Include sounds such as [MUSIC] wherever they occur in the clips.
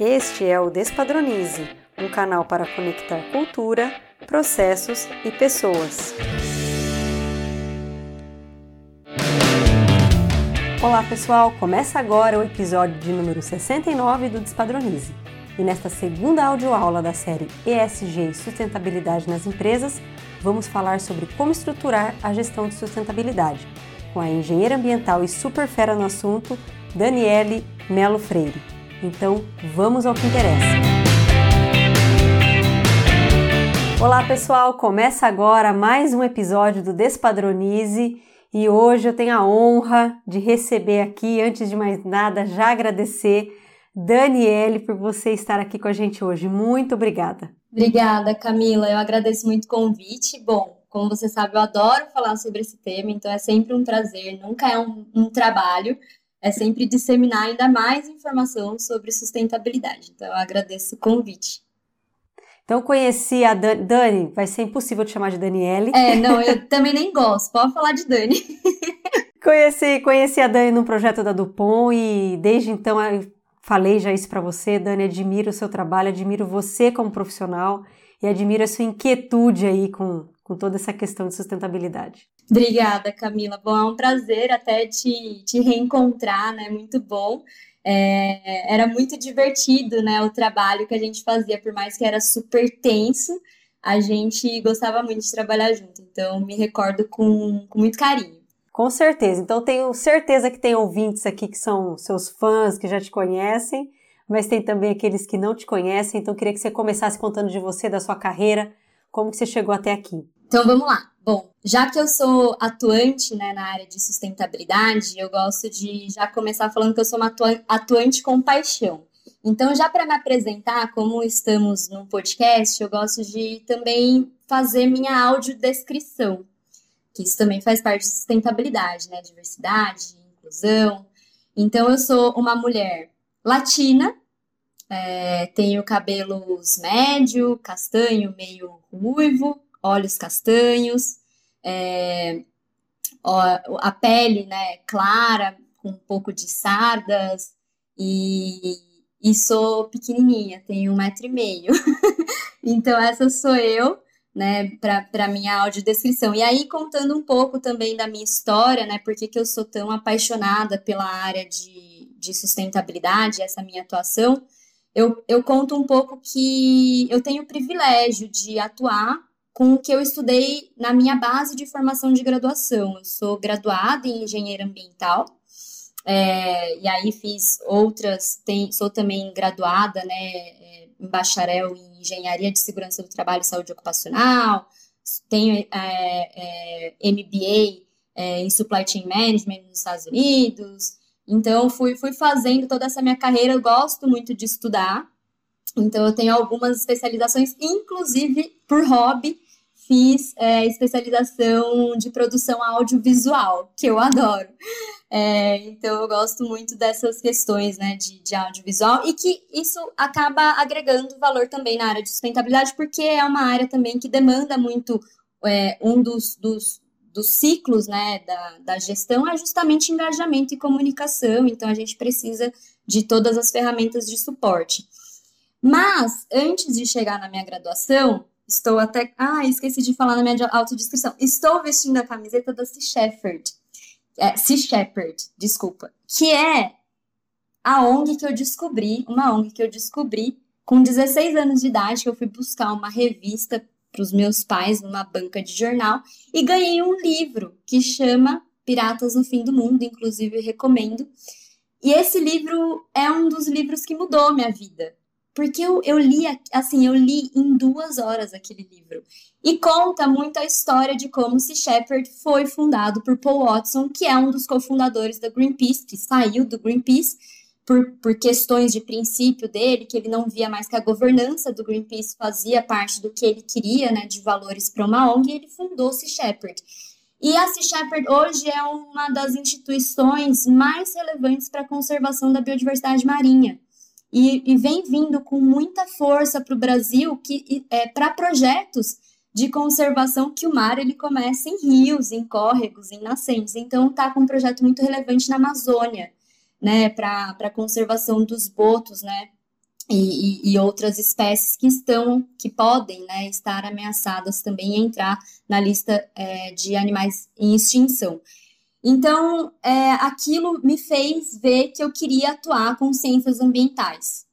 Este é o Despadronize, um canal para conectar cultura, processos e pessoas. Olá pessoal, começa agora o episódio de número 69 do Despadronize. E nesta segunda audioaula da série ESG e Sustentabilidade nas Empresas, vamos falar sobre como estruturar a gestão de sustentabilidade, com a engenheira ambiental e super fera no assunto, Daniele Melo Freire. Então, vamos ao que interessa. Olá, pessoal! Começa agora mais um episódio do Despadronize e hoje eu tenho a honra de receber aqui, antes de mais nada, já agradecer Daniele por você estar aqui com a gente hoje. Muito obrigada. Obrigada, Camila. Eu agradeço muito o convite. Bom, como você sabe, eu adoro falar sobre esse tema, então é sempre um prazer, nunca é um, um trabalho é sempre disseminar ainda mais informação sobre sustentabilidade. Então, eu agradeço o convite. Então, conheci a Dani, Dani, vai ser impossível te chamar de Daniele. É, não, eu também nem gosto, pode falar de Dani. [LAUGHS] conheci, conheci a Dani num projeto da Dupont e desde então falei já isso para você, Dani, admiro o seu trabalho, admiro você como profissional e admiro a sua inquietude aí com, com toda essa questão de sustentabilidade. Obrigada, Camila. Bom, é um prazer até te, te reencontrar, né? Muito bom. É, era muito divertido, né? O trabalho que a gente fazia, por mais que era super tenso, a gente gostava muito de trabalhar junto. Então, me recordo com, com muito carinho. Com certeza. Então, tenho certeza que tem ouvintes aqui que são seus fãs, que já te conhecem, mas tem também aqueles que não te conhecem. Então, queria que você começasse contando de você, da sua carreira, como que você chegou até aqui. Então vamos lá. Bom, já que eu sou atuante né, na área de sustentabilidade, eu gosto de já começar falando que eu sou uma atuante com paixão. Então, já para me apresentar, como estamos num podcast, eu gosto de também fazer minha audiodescrição, que isso também faz parte de sustentabilidade, né? Diversidade, inclusão. Então, eu sou uma mulher latina, é, tenho cabelos médio, castanho, meio ruivo, olhos castanhos, é, a pele né, clara, com um pouco de sardas, e, e sou pequenininha, tenho um metro e meio. [LAUGHS] então, essa sou eu, né, para minha audiodescrição. E aí, contando um pouco também da minha história, né, por que eu sou tão apaixonada pela área de, de sustentabilidade, essa minha atuação, eu, eu conto um pouco que eu tenho o privilégio de atuar com o que eu estudei na minha base de formação de graduação. Eu sou graduada em engenharia ambiental, é, e aí fiz outras, tem, sou também graduada, né, é, em bacharel em engenharia de segurança do trabalho e saúde ocupacional, tenho é, é MBA é, em supply chain management nos Estados Unidos. Então, fui, fui fazendo toda essa minha carreira, eu gosto muito de estudar, então, eu tenho algumas especializações, inclusive por hobby, fiz é, especialização de produção audiovisual, que eu adoro. É, então, eu gosto muito dessas questões né, de, de audiovisual e que isso acaba agregando valor também na área de sustentabilidade, porque é uma área também que demanda muito é, um dos, dos, dos ciclos né, da, da gestão é justamente engajamento e comunicação, então a gente precisa de todas as ferramentas de suporte. Mas, antes de chegar na minha graduação, Estou até. Ah, esqueci de falar na minha autodescrição. Estou vestindo a camiseta da Sea Shepherd. É, sea Shepherd, desculpa. Que é a ONG que eu descobri, uma ONG que eu descobri com 16 anos de idade, que eu fui buscar uma revista para os meus pais numa banca de jornal e ganhei um livro que chama Piratas no Fim do Mundo, inclusive recomendo. E esse livro é um dos livros que mudou minha vida. Porque eu, eu li, assim, eu li em duas horas aquele livro. E conta muito a história de como Sea Shepherd foi fundado por Paul Watson, que é um dos cofundadores da Greenpeace, que saiu do Greenpeace por, por questões de princípio dele, que ele não via mais que a governança do Greenpeace fazia parte do que ele queria, né, de valores para uma ONG, e ele fundou Sea Shepherd. E a Sea Shepherd hoje é uma das instituições mais relevantes para a conservação da biodiversidade marinha e, e vem vindo com muita força para o Brasil que é, para projetos de conservação que o mar ele começa em rios, em córregos, em nascentes. Então está com um projeto muito relevante na Amazônia, né, para a conservação dos botos, né, e, e, outras espécies que estão, que podem né, estar ameaçadas também e entrar na lista é, de animais em extinção. Então, é, aquilo me fez ver que eu queria atuar com ciências ambientais.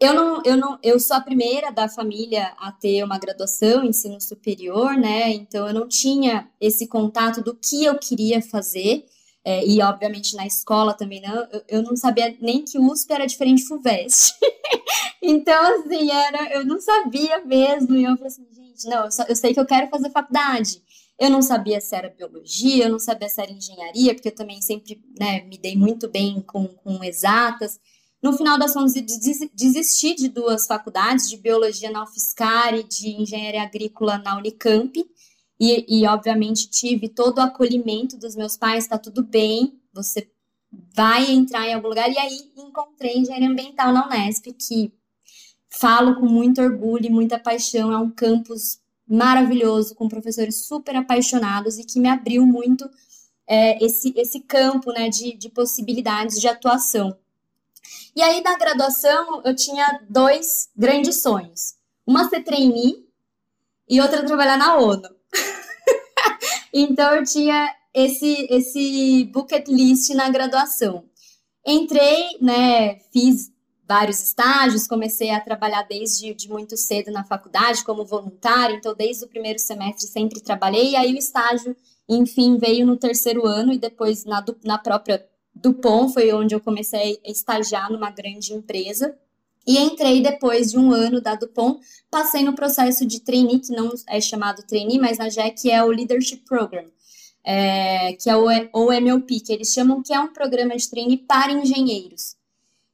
Eu não, eu não, eu sou a primeira da família a ter uma graduação em ensino superior, né? Então eu não tinha esse contato do que eu queria fazer. É, e obviamente na escola também não, eu, eu, não sabia nem que USP era diferente de FUVEST. [LAUGHS] então, assim, era, eu não sabia mesmo. E eu falei assim, gente, não, eu, só, eu sei que eu quero fazer faculdade. Eu não sabia se era biologia, eu não sabia se era engenharia, porque eu também sempre né, me dei muito bem com, com exatas. No final das contas, desisti de duas faculdades, de biologia na UFSCar e de engenharia agrícola na Unicamp. E, e obviamente, tive todo o acolhimento dos meus pais, está tudo bem, você vai entrar em algum lugar. E aí encontrei engenharia ambiental na Unesp, que falo com muito orgulho e muita paixão. É um campus maravilhoso, com professores super apaixonados e que me abriu muito é, esse, esse campo né, de, de possibilidades de atuação. E aí, da graduação, eu tinha dois grandes sonhos. Uma ser trainee e outra trabalhar na ONU. [LAUGHS] então, eu tinha esse, esse bucket list na graduação. Entrei, né, fiz vários estágios, comecei a trabalhar desde de muito cedo na faculdade como voluntária, então desde o primeiro semestre sempre trabalhei, e aí o estágio, enfim, veio no terceiro ano e depois na, na própria Dupont foi onde eu comecei a estagiar numa grande empresa. E entrei depois de um ano da Dupont, passei no processo de trainee, que não é chamado trainee, mas na GEC é o Leadership Program, é, que é o, o MLP, que eles chamam que é um programa de trainee para engenheiros.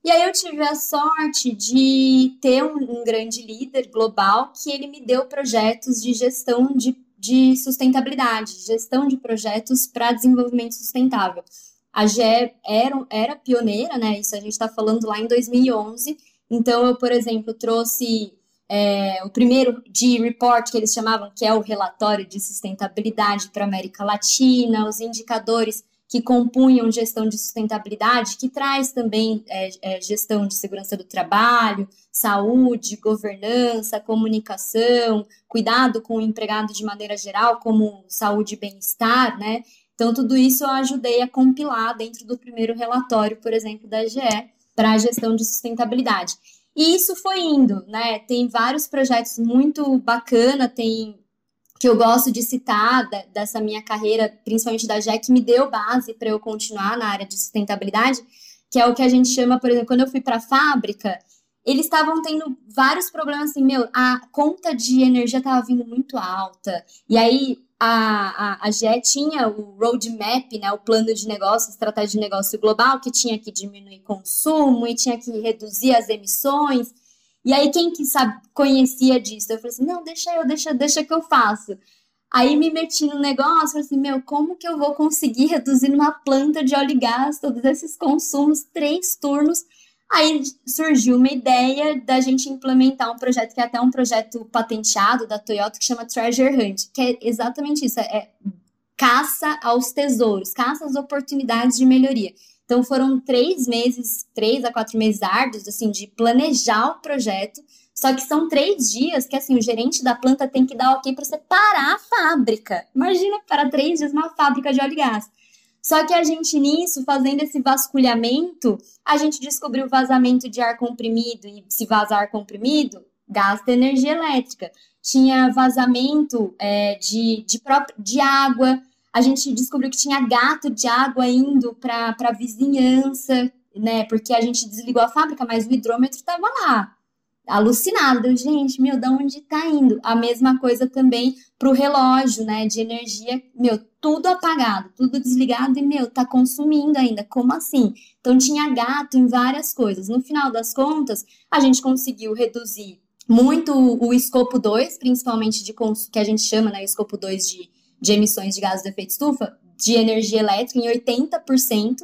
E aí eu tive a sorte de ter um, um grande líder global que ele me deu projetos de gestão de, de sustentabilidade, gestão de projetos para desenvolvimento sustentável. A GE era, era pioneira, né? Isso a gente está falando lá em 2011. Então, eu, por exemplo, trouxe é, o primeiro de report que eles chamavam, que é o relatório de sustentabilidade para a América Latina, os indicadores que compunham gestão de sustentabilidade, que traz também é, é, gestão de segurança do trabalho, saúde, governança, comunicação, cuidado com o empregado de maneira geral, como saúde e bem-estar, né? Então, tudo isso eu ajudei a compilar dentro do primeiro relatório, por exemplo, da GE, para a gestão de sustentabilidade. E isso foi indo, né? Tem vários projetos muito bacana, tem que eu gosto de citar da, dessa minha carreira, principalmente da GE, que me deu base para eu continuar na área de sustentabilidade, que é o que a gente chama, por exemplo, quando eu fui para a fábrica, eles estavam tendo vários problemas assim, meu, a conta de energia estava vindo muito alta. E aí a, a, a GE tinha o roadmap, né, o plano de negócio, estratégia de negócio global, que tinha que diminuir consumo e tinha que reduzir as emissões. E aí, quem que sabe, conhecia disso? Eu falei assim, não, deixa eu, deixa, deixa que eu faço. Aí me meti no negócio, falei assim, meu, como que eu vou conseguir reduzir numa planta de óleo e gás todos esses consumos, três turnos, Aí surgiu uma ideia da gente implementar um projeto que é até um projeto patenteado da Toyota que chama Treasure Hunt, que é exatamente isso, é caça aos tesouros, caça às oportunidades de melhoria. Então foram três meses, três a quatro meses árduos, assim, de planejar o projeto. Só que são três dias que, assim, o gerente da planta tem que dar ok para você parar a fábrica. Imagina, para três dias uma fábrica de óleo e gás. Só que a gente nisso, fazendo esse vasculhamento, a gente descobriu vazamento de ar comprimido e se vazar ar comprimido, gasta energia elétrica. Tinha vazamento é, de, de, de água, a gente descobriu que tinha gato de água indo para a vizinhança, né? Porque a gente desligou a fábrica, mas o hidrômetro estava lá alucinado, gente, meu, de onde tá indo? A mesma coisa também pro relógio, né, de energia, meu, tudo apagado, tudo desligado e, meu, tá consumindo ainda, como assim? Então tinha gato em várias coisas. No final das contas, a gente conseguiu reduzir muito o escopo 2, principalmente de que a gente chama, né, escopo 2 de, de emissões de gases de efeito estufa, de energia elétrica em 80%,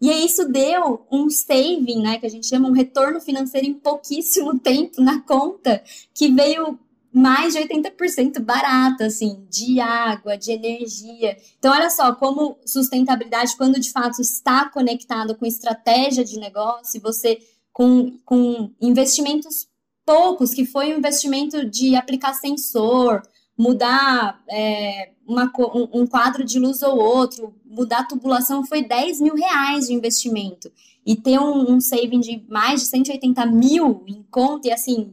e isso deu um saving, né, que a gente chama um retorno financeiro em pouquíssimo [LAUGHS] tempo na conta, que veio mais de 80% barato, assim, de água, de energia. Então, olha só, como sustentabilidade, quando de fato está conectado com estratégia de negócio, você com, com investimentos poucos, que foi um investimento de aplicar sensor, mudar é, uma, um, quadro de luz ou outro, mudar a tubulação, foi 10 mil reais de investimento. E ter um, um saving de mais de 180 mil em conta, e assim,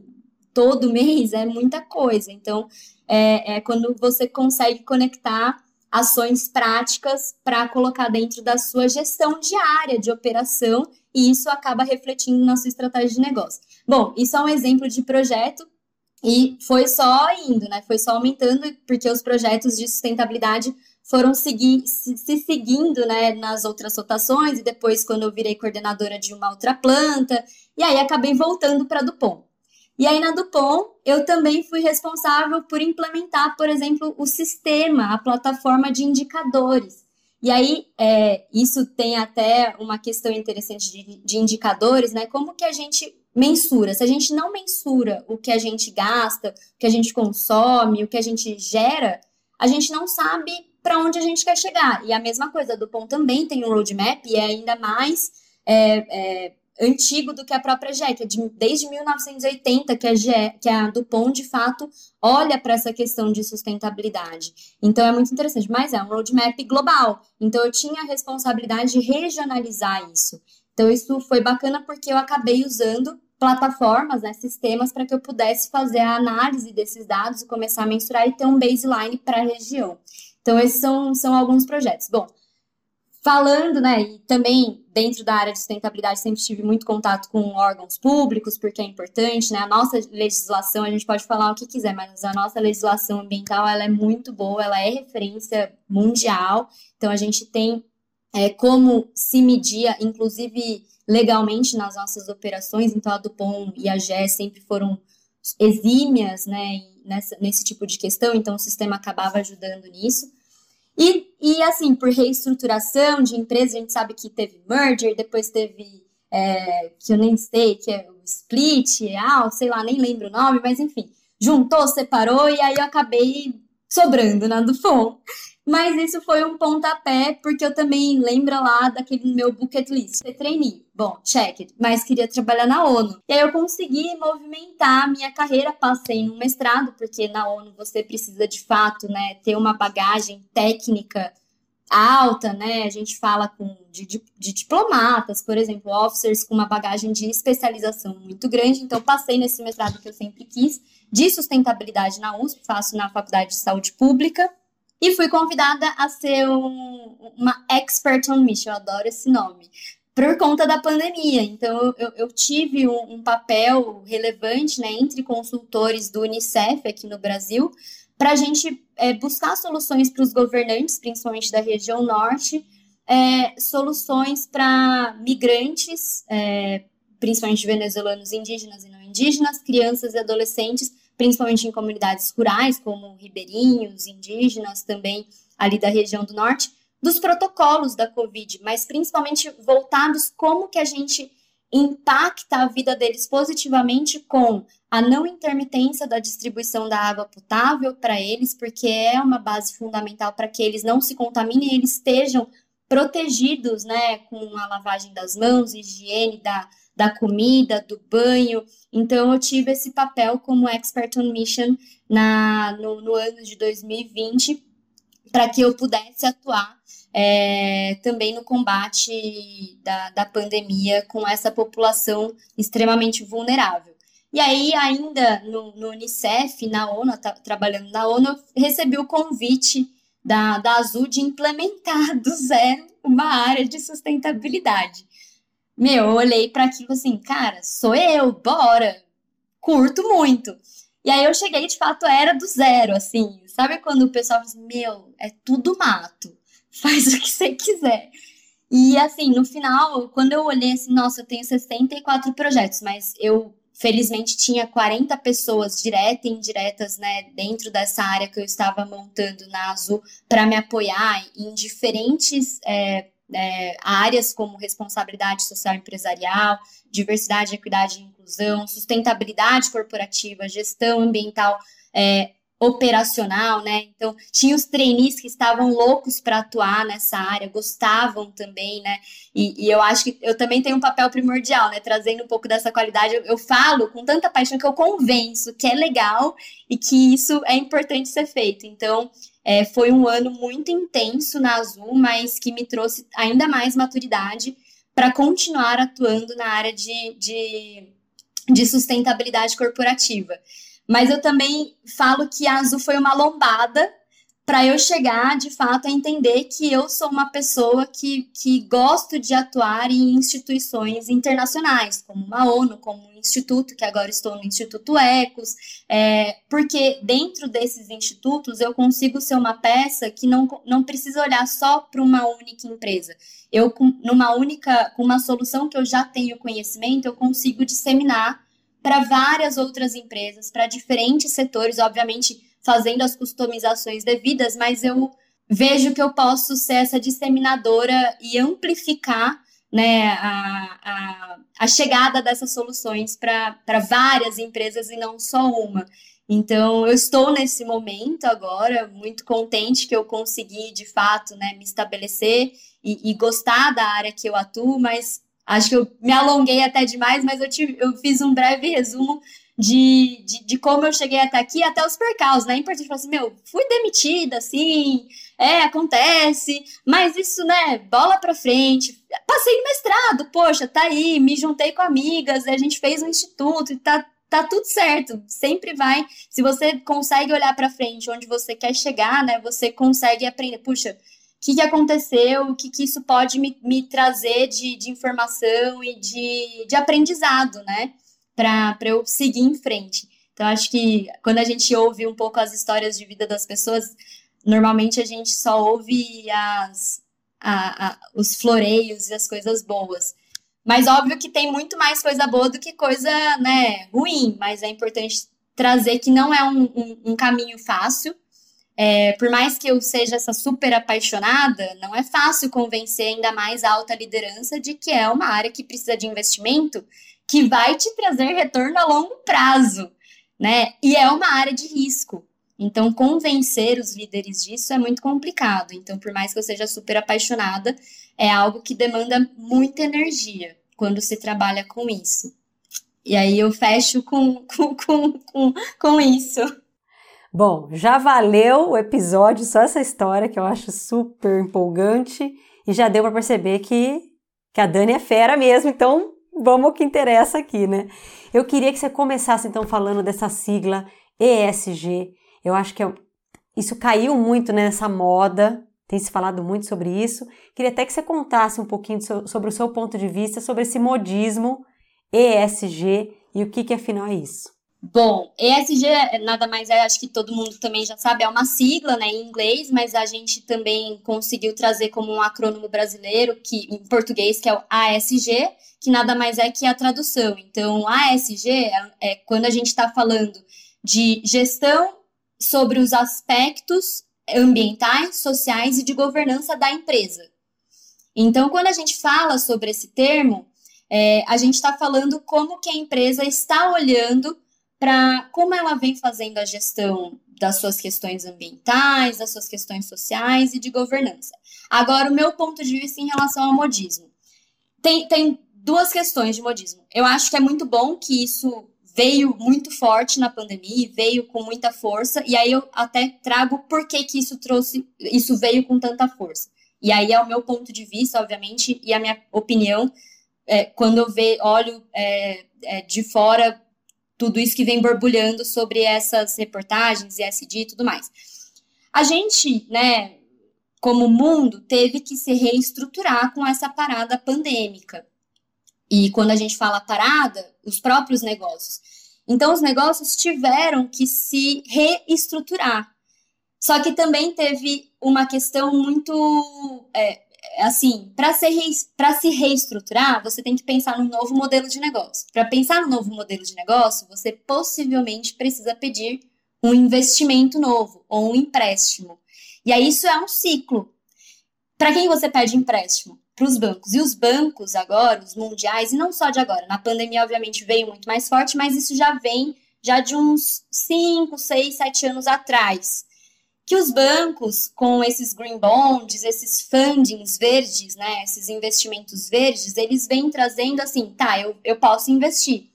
todo mês é muita coisa. Então, é, é quando você consegue conectar ações práticas para colocar dentro da sua gestão diária de operação e isso acaba refletindo na sua estratégia de negócio. Bom, isso é um exemplo de projeto e foi só indo, né? Foi só aumentando, porque os projetos de sustentabilidade foram se, se, seguindo né, nas outras rotações, e depois, quando eu virei coordenadora de uma outra planta, e aí acabei voltando para a Dupont. E aí, na Dupont, eu também fui responsável por implementar, por exemplo, o sistema, a plataforma de indicadores. E aí, é, isso tem até uma questão interessante de, de indicadores, né? Como que a gente mensura. Se a gente não mensura o que a gente gasta, o que a gente consome, o que a gente gera, a gente não sabe para onde a gente quer chegar. E a mesma coisa, a Dupont também tem um roadmap e é ainda mais é, é, antigo do que a própria GE, que é de, desde 1980 que a, GE, que a Dupont, de fato, olha para essa questão de sustentabilidade. Então, é muito interessante. Mas é um roadmap global. Então, eu tinha a responsabilidade de regionalizar isso. Então, isso foi bacana porque eu acabei usando plataformas, né, sistemas, para que eu pudesse fazer a análise desses dados e começar a mensurar e ter um baseline para a região. Então, esses são, são alguns projetos. Bom, falando, né, e também dentro da área de sustentabilidade sempre tive muito contato com órgãos públicos, porque é importante, né, a nossa legislação, a gente pode falar o que quiser, mas a nossa legislação ambiental, ela é muito boa, ela é referência mundial, então a gente tem é, como se media, inclusive legalmente nas nossas operações, então a Dupont e a GE sempre foram exímias né, nessa, nesse tipo de questão, então o sistema acabava ajudando nisso. E, e assim, por reestruturação de empresa, a gente sabe que teve merger, depois teve, é, que eu nem sei, que é o split, ah, sei lá, nem lembro o nome, mas enfim, juntou, separou, e aí eu acabei sobrando na Dupont. Mas isso foi um pontapé, porque eu também lembro lá daquele meu bucket list. Ser trainee. Bom, check. Mas queria trabalhar na ONU. E aí eu consegui movimentar a minha carreira, passei no mestrado, porque na ONU você precisa de fato, né, ter uma bagagem técnica alta, né? A gente fala com de, de, de, diplomatas, por exemplo, officers com uma bagagem de especialização muito grande. Então, passei nesse mestrado que eu sempre quis, de sustentabilidade na USP, faço na Faculdade de Saúde Pública. E fui convidada a ser um, uma expert on mission, eu adoro esse nome, por conta da pandemia. Então, eu, eu tive um, um, papel relevante né, entre consultores do Unicef aqui no Brasil, para a gente é, buscar soluções para os governantes, principalmente da região norte, é, soluções para migrantes, é, principalmente venezuelanos indígenas e não indígenas, crianças e adolescentes, principalmente em comunidades rurais, como ribeirinhos, indígenas, também ali da região do norte, dos protocolos da Covid, mas principalmente voltados como que a gente impacta a vida deles positivamente com a não intermitência da distribuição da água potável para eles, porque é uma base fundamental para que eles não se contaminem e eles estejam protegidos, né, com a lavagem das mãos, higiene da, da comida, do banho. Então, eu tive esse papel como expert on mission na, no, no ano de 2020 para que eu pudesse atuar é, também no combate da, da pandemia com essa população extremamente vulnerável. E aí, ainda no, no Unicef, na ONU, tá, trabalhando na ONU, eu recebi o convite da, da Azul de implementar do zero uma área de sustentabilidade. Meu, eu olhei para aquilo assim, cara, sou eu, bora, curto muito. E aí eu cheguei, de fato, era do zero, assim. Sabe quando o pessoal fala assim, meu, é tudo mato, [LAUGHS] faz o que você quiser. E assim, no final, quando eu olhei assim, nossa, eu tenho 64 projetos, mas eu felizmente tinha 40 pessoas diretas e indiretas, né, dentro dessa área que eu estava montando na Azul para me apoiar em diferentes é, é, áreas como responsabilidade social empresarial, diversidade, equidade e inclusão, sustentabilidade corporativa, gestão ambiental, é, operacional, né? Então, tinha os trainees que estavam loucos para atuar nessa área, gostavam também, né? E, e, eu acho que eu também tenho um papel primordial, né? Trazendo um pouco dessa qualidade. Eu, eu, falo com tanta paixão que eu convenço que é legal e que isso é importante ser feito. Então, é, foi um ano muito intenso na Azul, mas que me trouxe ainda mais maturidade para continuar atuando na área de, de, de sustentabilidade corporativa. Mas eu também falo que a Azul foi uma lombada para eu chegar de fato a entender que eu sou uma pessoa que, que gosto de atuar em instituições internacionais, como uma ONU, como um instituto, que agora estou no Instituto Ecos, é, porque dentro desses institutos eu consigo ser uma peça que não, não precisa olhar só para uma única empresa. Eu, numa única, com uma solução que eu já tenho conhecimento, eu consigo disseminar para várias outras empresas, para diferentes setores, obviamente fazendo as customizações devidas, mas eu vejo que eu posso ser essa disseminadora e amplificar né, a, a, a chegada dessas soluções para várias empresas e não só uma. Então, eu estou nesse momento agora, muito contente que eu consegui, de fato, né, me estabelecer e, e gostar da área que eu atuo, mas Acho que eu me alonguei até demais, mas eu, tive, eu fiz um breve resumo de, de, de, como eu cheguei até aqui, até os percalços, né? É importante falar assim, meu, fui demitida, assim, é, acontece, mas isso, né, bola pra frente. Passei no mestrado, poxa, tá aí, me juntei com amigas, a gente fez um instituto e tá, tá tudo certo. Sempre vai, se você consegue olhar pra frente onde você quer chegar, né, você consegue aprender, puxa, que, que aconteceu, o que, que isso pode me, me trazer de, de informação e de, de aprendizado, né? Para eu seguir em frente. Então, acho que quando a gente ouve um pouco as histórias de vida das pessoas, normalmente a gente só ouve as, a, a, os floreios e as coisas boas. Mas óbvio que tem muito mais coisa boa do que coisa né, ruim, mas é importante trazer que não é um, um, um caminho fácil, é, por mais que eu seja essa super apaixonada, não é fácil convencer ainda mais a alta liderança de que é uma área que precisa de investimento que vai te trazer retorno a longo prazo, né? E é uma área de risco. Então, convencer os líderes disso é muito complicado. Então, por mais que eu seja super apaixonada, é algo que demanda muita energia quando se trabalha com isso. E aí eu fecho com, [LAUGHS] com, com, com, com isso. Bom, já valeu o episódio, só essa história que eu acho super empolgante e já deu para perceber que, que a Dani é fera mesmo, então vamos ao que interessa aqui, né? Eu queria que você começasse então falando dessa sigla ESG. Eu acho que é, isso caiu muito nessa moda, tem se falado muito sobre isso. Queria até que você contasse um pouquinho sobre o seu ponto de vista sobre esse modismo ESG e o que, que afinal é isso. Bom, ESG nada mais é, acho que todo mundo também já sabe, é uma sigla né, em inglês, mas a gente também conseguiu trazer como um acrônimo brasileiro, que em português, que é o ASG, que nada mais é que a tradução. Então, ASG é, é quando a gente está falando de gestão sobre os aspectos ambientais, sociais e de governança da empresa. Então, quando a gente fala sobre esse termo, é, a gente está falando como que a empresa está olhando para como ela vem fazendo a gestão das suas questões ambientais, das suas questões sociais e de governança. Agora, o meu ponto de vista em relação ao modismo. Tem, tem duas questões de modismo. Eu acho que é muito bom que isso veio muito forte na pandemia, veio com muita força, e aí eu até trago por que, que isso trouxe, isso veio com tanta força. E aí é o meu ponto de vista, obviamente, e a minha opinião, é, quando eu ve, olho é, é, de fora tudo isso que vem borbulhando sobre essas reportagens, ESG e tudo mais. A gente, né, como mundo, teve que se reestruturar com essa parada pandêmica. E quando a gente fala parada, os próprios negócios. Então, os negócios tiveram que se reestruturar. Só que também teve uma questão muito é, assim, para se, se reestruturar, você tem que pensar num novo modelo de negócio. Para pensar no novo modelo de negócio, você possivelmente precisa pedir um investimento novo ou um empréstimo. E aí isso é um ciclo. Para quem você pede empréstimo? Para os bancos. E os bancos agora, os mundiais, e não só de agora, na pandemia obviamente veio muito mais forte, mas isso já vem já de uns 5, 6, 7 anos atrás. Que os bancos, com esses green bonds, esses fundings verdes, né, esses investimentos verdes, eles vêm trazendo assim, tá, eu, eu posso investir,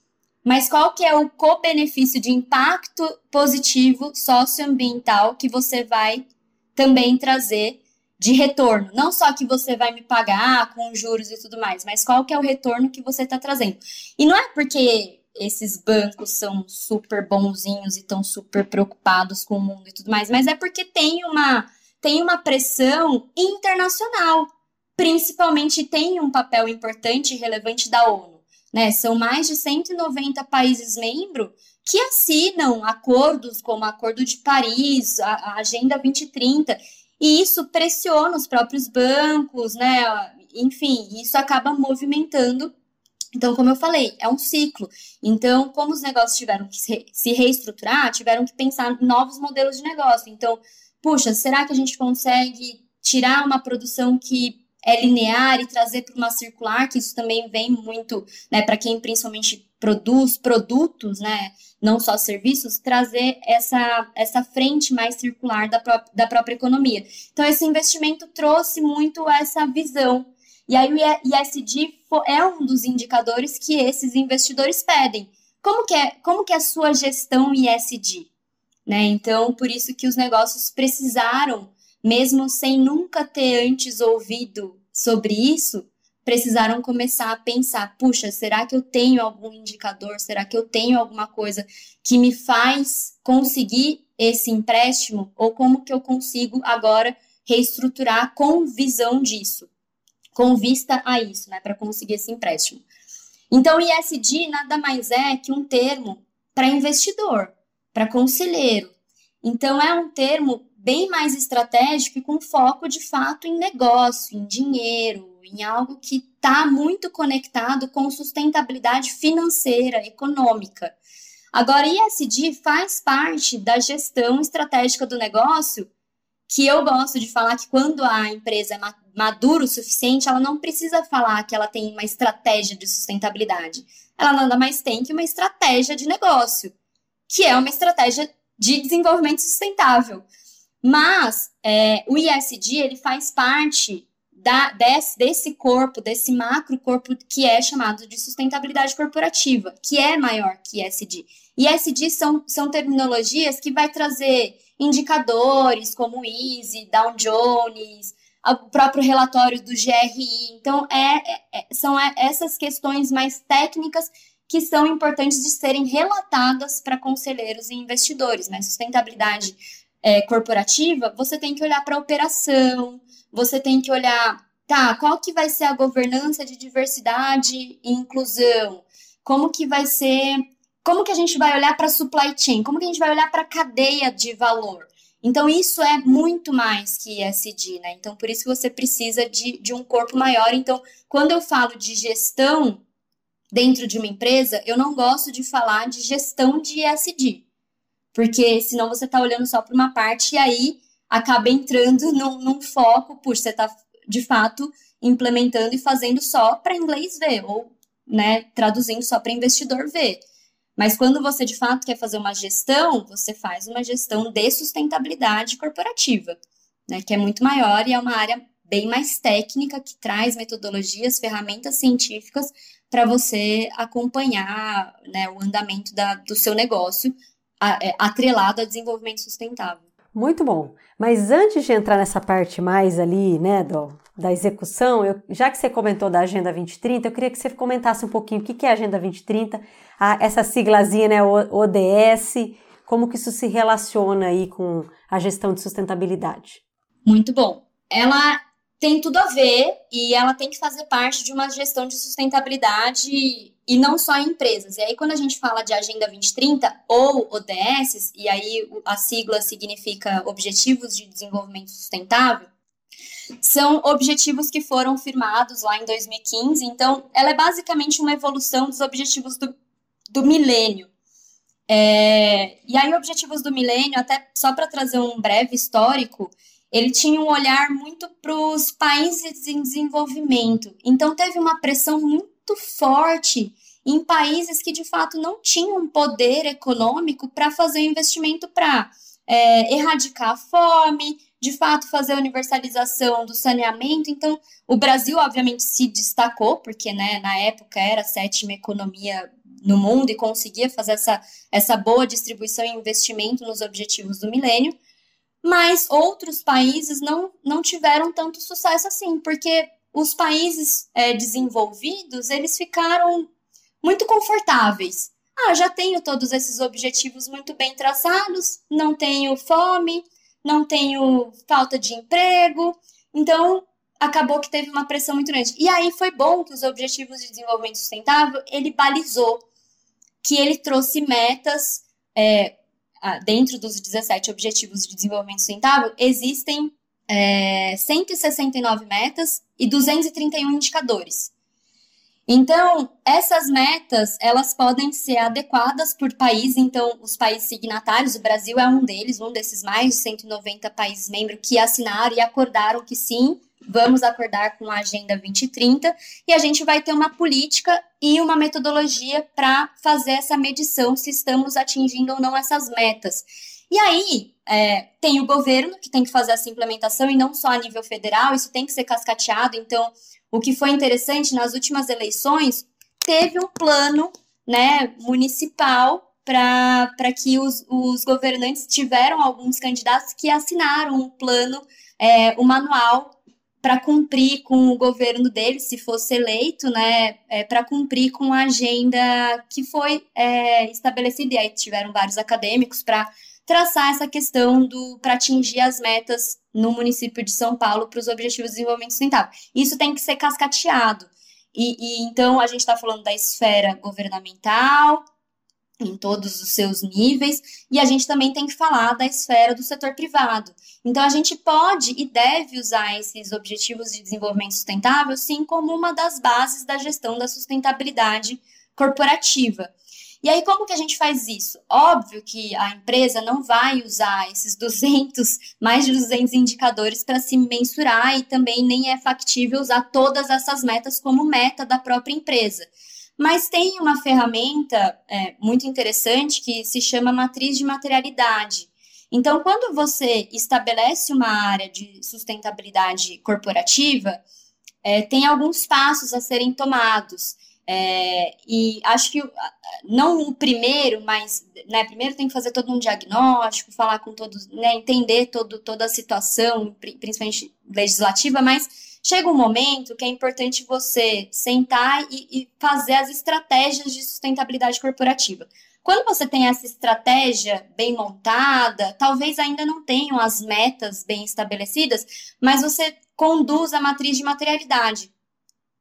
mas qual que é o co-benefício de impacto positivo socioambiental que você vai também trazer de retorno? Não só que você vai me pagar com juros e tudo mais, mas qual que é o retorno que você está trazendo? E não é porque esses bancos são super bonzinhos e estão super preocupados com o mundo e tudo mais, mas é porque tem uma, tem uma pressão internacional, principalmente tem um papel importante e relevante da ONU né? São mais de 190 países membros que assinam acordos como o Acordo de Paris, a, a Agenda 2030, e isso pressiona os próprios bancos, né? Enfim, isso acaba movimentando. Então, como eu falei, é um ciclo. Então, como os negócios tiveram que se reestruturar, tiveram que pensar novos modelos de negócio. Então, puxa, será que a gente consegue tirar uma produção que é linear e trazer para uma circular, que isso também vem muito, né, para quem principalmente produz produtos, né, não só serviços, trazer essa, essa frente mais circular da, pró da própria economia. Então, esse investimento trouxe muito essa visão. E aí, o ISD é um dos indicadores que esses investidores pedem. Como que é, como que é a sua gestão ISD? Né? Então, por isso que os negócios precisaram mesmo sem nunca ter antes ouvido sobre isso, precisaram começar a pensar: puxa, será que eu tenho algum indicador? Será que eu tenho alguma coisa que me faz conseguir esse empréstimo? Ou como que eu consigo agora reestruturar com visão disso, com vista a isso, né, para conseguir esse empréstimo? Então, ISD nada mais é que um termo para investidor, para conselheiro. Então, é um termo bem mais estratégico e com foco de fato em negócio, em dinheiro, em algo que está muito conectado com sustentabilidade financeira, econômica. Agora, ISD faz parte da gestão estratégica do negócio, que eu gosto de falar que quando a empresa é madura o suficiente, ela não precisa falar que ela tem uma estratégia de sustentabilidade. Ela nada mais tem que uma estratégia de negócio, que é uma estratégia de desenvolvimento sustentável. Mas é, o ISD ele faz parte da, desse, desse corpo, desse macro corpo que é chamado de sustentabilidade corporativa, que é maior que ISD. ISD são, são terminologias que vai trazer indicadores como o EASY, Dow Jones, o próprio relatório do GRI. Então, é, é, é são essas questões mais técnicas que são importantes de serem relatadas para conselheiros e investidores, né? Sustentabilidade é, corporativa, você tem que olhar para a operação, você tem que olhar, tá, qual que vai ser a governança de diversidade e inclusão? Como que vai ser, como que a gente vai olhar para supply chain? Como que a gente vai olhar para a cadeia de valor? Então, isso é muito mais que ESG, né? Então, por isso que você precisa de, de um corpo maior. Então, quando eu falo de gestão dentro de uma empresa, eu não gosto de falar de gestão de ESG porque senão você está olhando só para uma parte e aí acaba entrando [LAUGHS] num, num foco, por você está de fato implementando e fazendo só para inglês ver, ou né, traduzindo só para investidor ver. Mas quando você de fato quer fazer uma gestão, você faz uma gestão de sustentabilidade corporativa, né, que é muito maior e é uma área bem mais técnica que traz metodologias, ferramentas científicas para você acompanhar né, o andamento da, do seu negócio é, atrelado a desenvolvimento sustentável. Muito bom. Mas antes de entrar nessa parte mais ali, né, do, da execução, eu, já que você comentou da Agenda 2030, eu queria que você comentasse um pouquinho o que é a Agenda 2030, a, essa siglazinha, né, ODS, como que isso se relaciona aí com a gestão de sustentabilidade. Muito bom. Ela tem tudo a ver e ela tem que fazer parte de uma gestão de sustentabilidade e não só em empresas. E aí, quando a gente fala de Agenda 2030 ou ODS, e aí a sigla significa Objetivos de Desenvolvimento Sustentável, são objetivos que foram firmados lá em 2015. Então, ela é basicamente uma evolução dos objetivos do, do milênio. É, e aí, objetivos do milênio, até só para trazer um breve histórico, ele tinha um olhar muito para os países em desenvolvimento. Então, teve uma pressão muito forte em países que de fato não tinham poder econômico para fazer investimento para é, erradicar a fome, de fato fazer a universalização do saneamento. Então, o Brasil, obviamente, se destacou, porque né, na época era a sétima economia no mundo e conseguia fazer essa, essa boa distribuição e investimento nos objetivos do milênio. Mas outros países não, não tiveram tanto sucesso assim, porque os países é, desenvolvidos eles ficaram muito confortáveis. Ah, já tenho todos esses objetivos muito bem traçados, não tenho fome, não tenho falta de emprego, então acabou que teve uma pressão muito grande. E aí foi bom que os Objetivos de Desenvolvimento Sustentável ele balizou, que ele trouxe metas é, dentro dos 17 Objetivos de Desenvolvimento Sustentável existem é, 169 metas e 231 indicadores. Então, essas metas, elas podem ser adequadas por país, então, os países signatários, o Brasil é um deles, um desses mais de 190 países membros que assinaram e acordaram que sim, vamos acordar com a Agenda 2030, e a gente vai ter uma política e uma metodologia para fazer essa medição se estamos atingindo ou não essas metas. E aí, é, tem o governo que tem que fazer essa implementação, e não só a nível federal, isso tem que ser cascateado, então o que foi interessante nas últimas eleições, teve um plano né, municipal para que os, os governantes tiveram alguns candidatos que assinaram um plano, é, um manual para cumprir com o governo dele, se fosse eleito, né, é, para cumprir com a agenda que foi é, estabelecida. E aí tiveram vários acadêmicos para traçar essa questão do para atingir as metas no município de São Paulo para os Objetivos de Desenvolvimento Sustentável. Isso tem que ser cascateado. E, e então a gente está falando da esfera governamental, em todos os seus níveis, e a gente também tem que falar da esfera do setor privado. Então, a gente pode e deve usar esses objetivos de desenvolvimento sustentável, sim, como uma das bases da gestão da sustentabilidade corporativa. E aí, como que a gente faz isso? Óbvio que a empresa não vai usar esses [LAUGHS] 200, mais de 200 indicadores para se mensurar e também nem é factível usar todas essas metas como meta da própria empresa. Mas tem uma ferramenta é, muito interessante que se chama matriz de materialidade. Então, quando você estabelece uma área de sustentabilidade corporativa, é, tem alguns passos a serem tomados. É, e acho que não o primeiro, mas né, primeiro tem que fazer todo um diagnóstico, falar com todos, né, entender todo, toda a situação, principalmente legislativa, mas chega um momento que é importante você sentar e, e fazer as estratégias de sustentabilidade corporativa. Quando você tem essa estratégia bem montada, talvez ainda não tenham as metas bem estabelecidas, mas você conduz a matriz de materialidade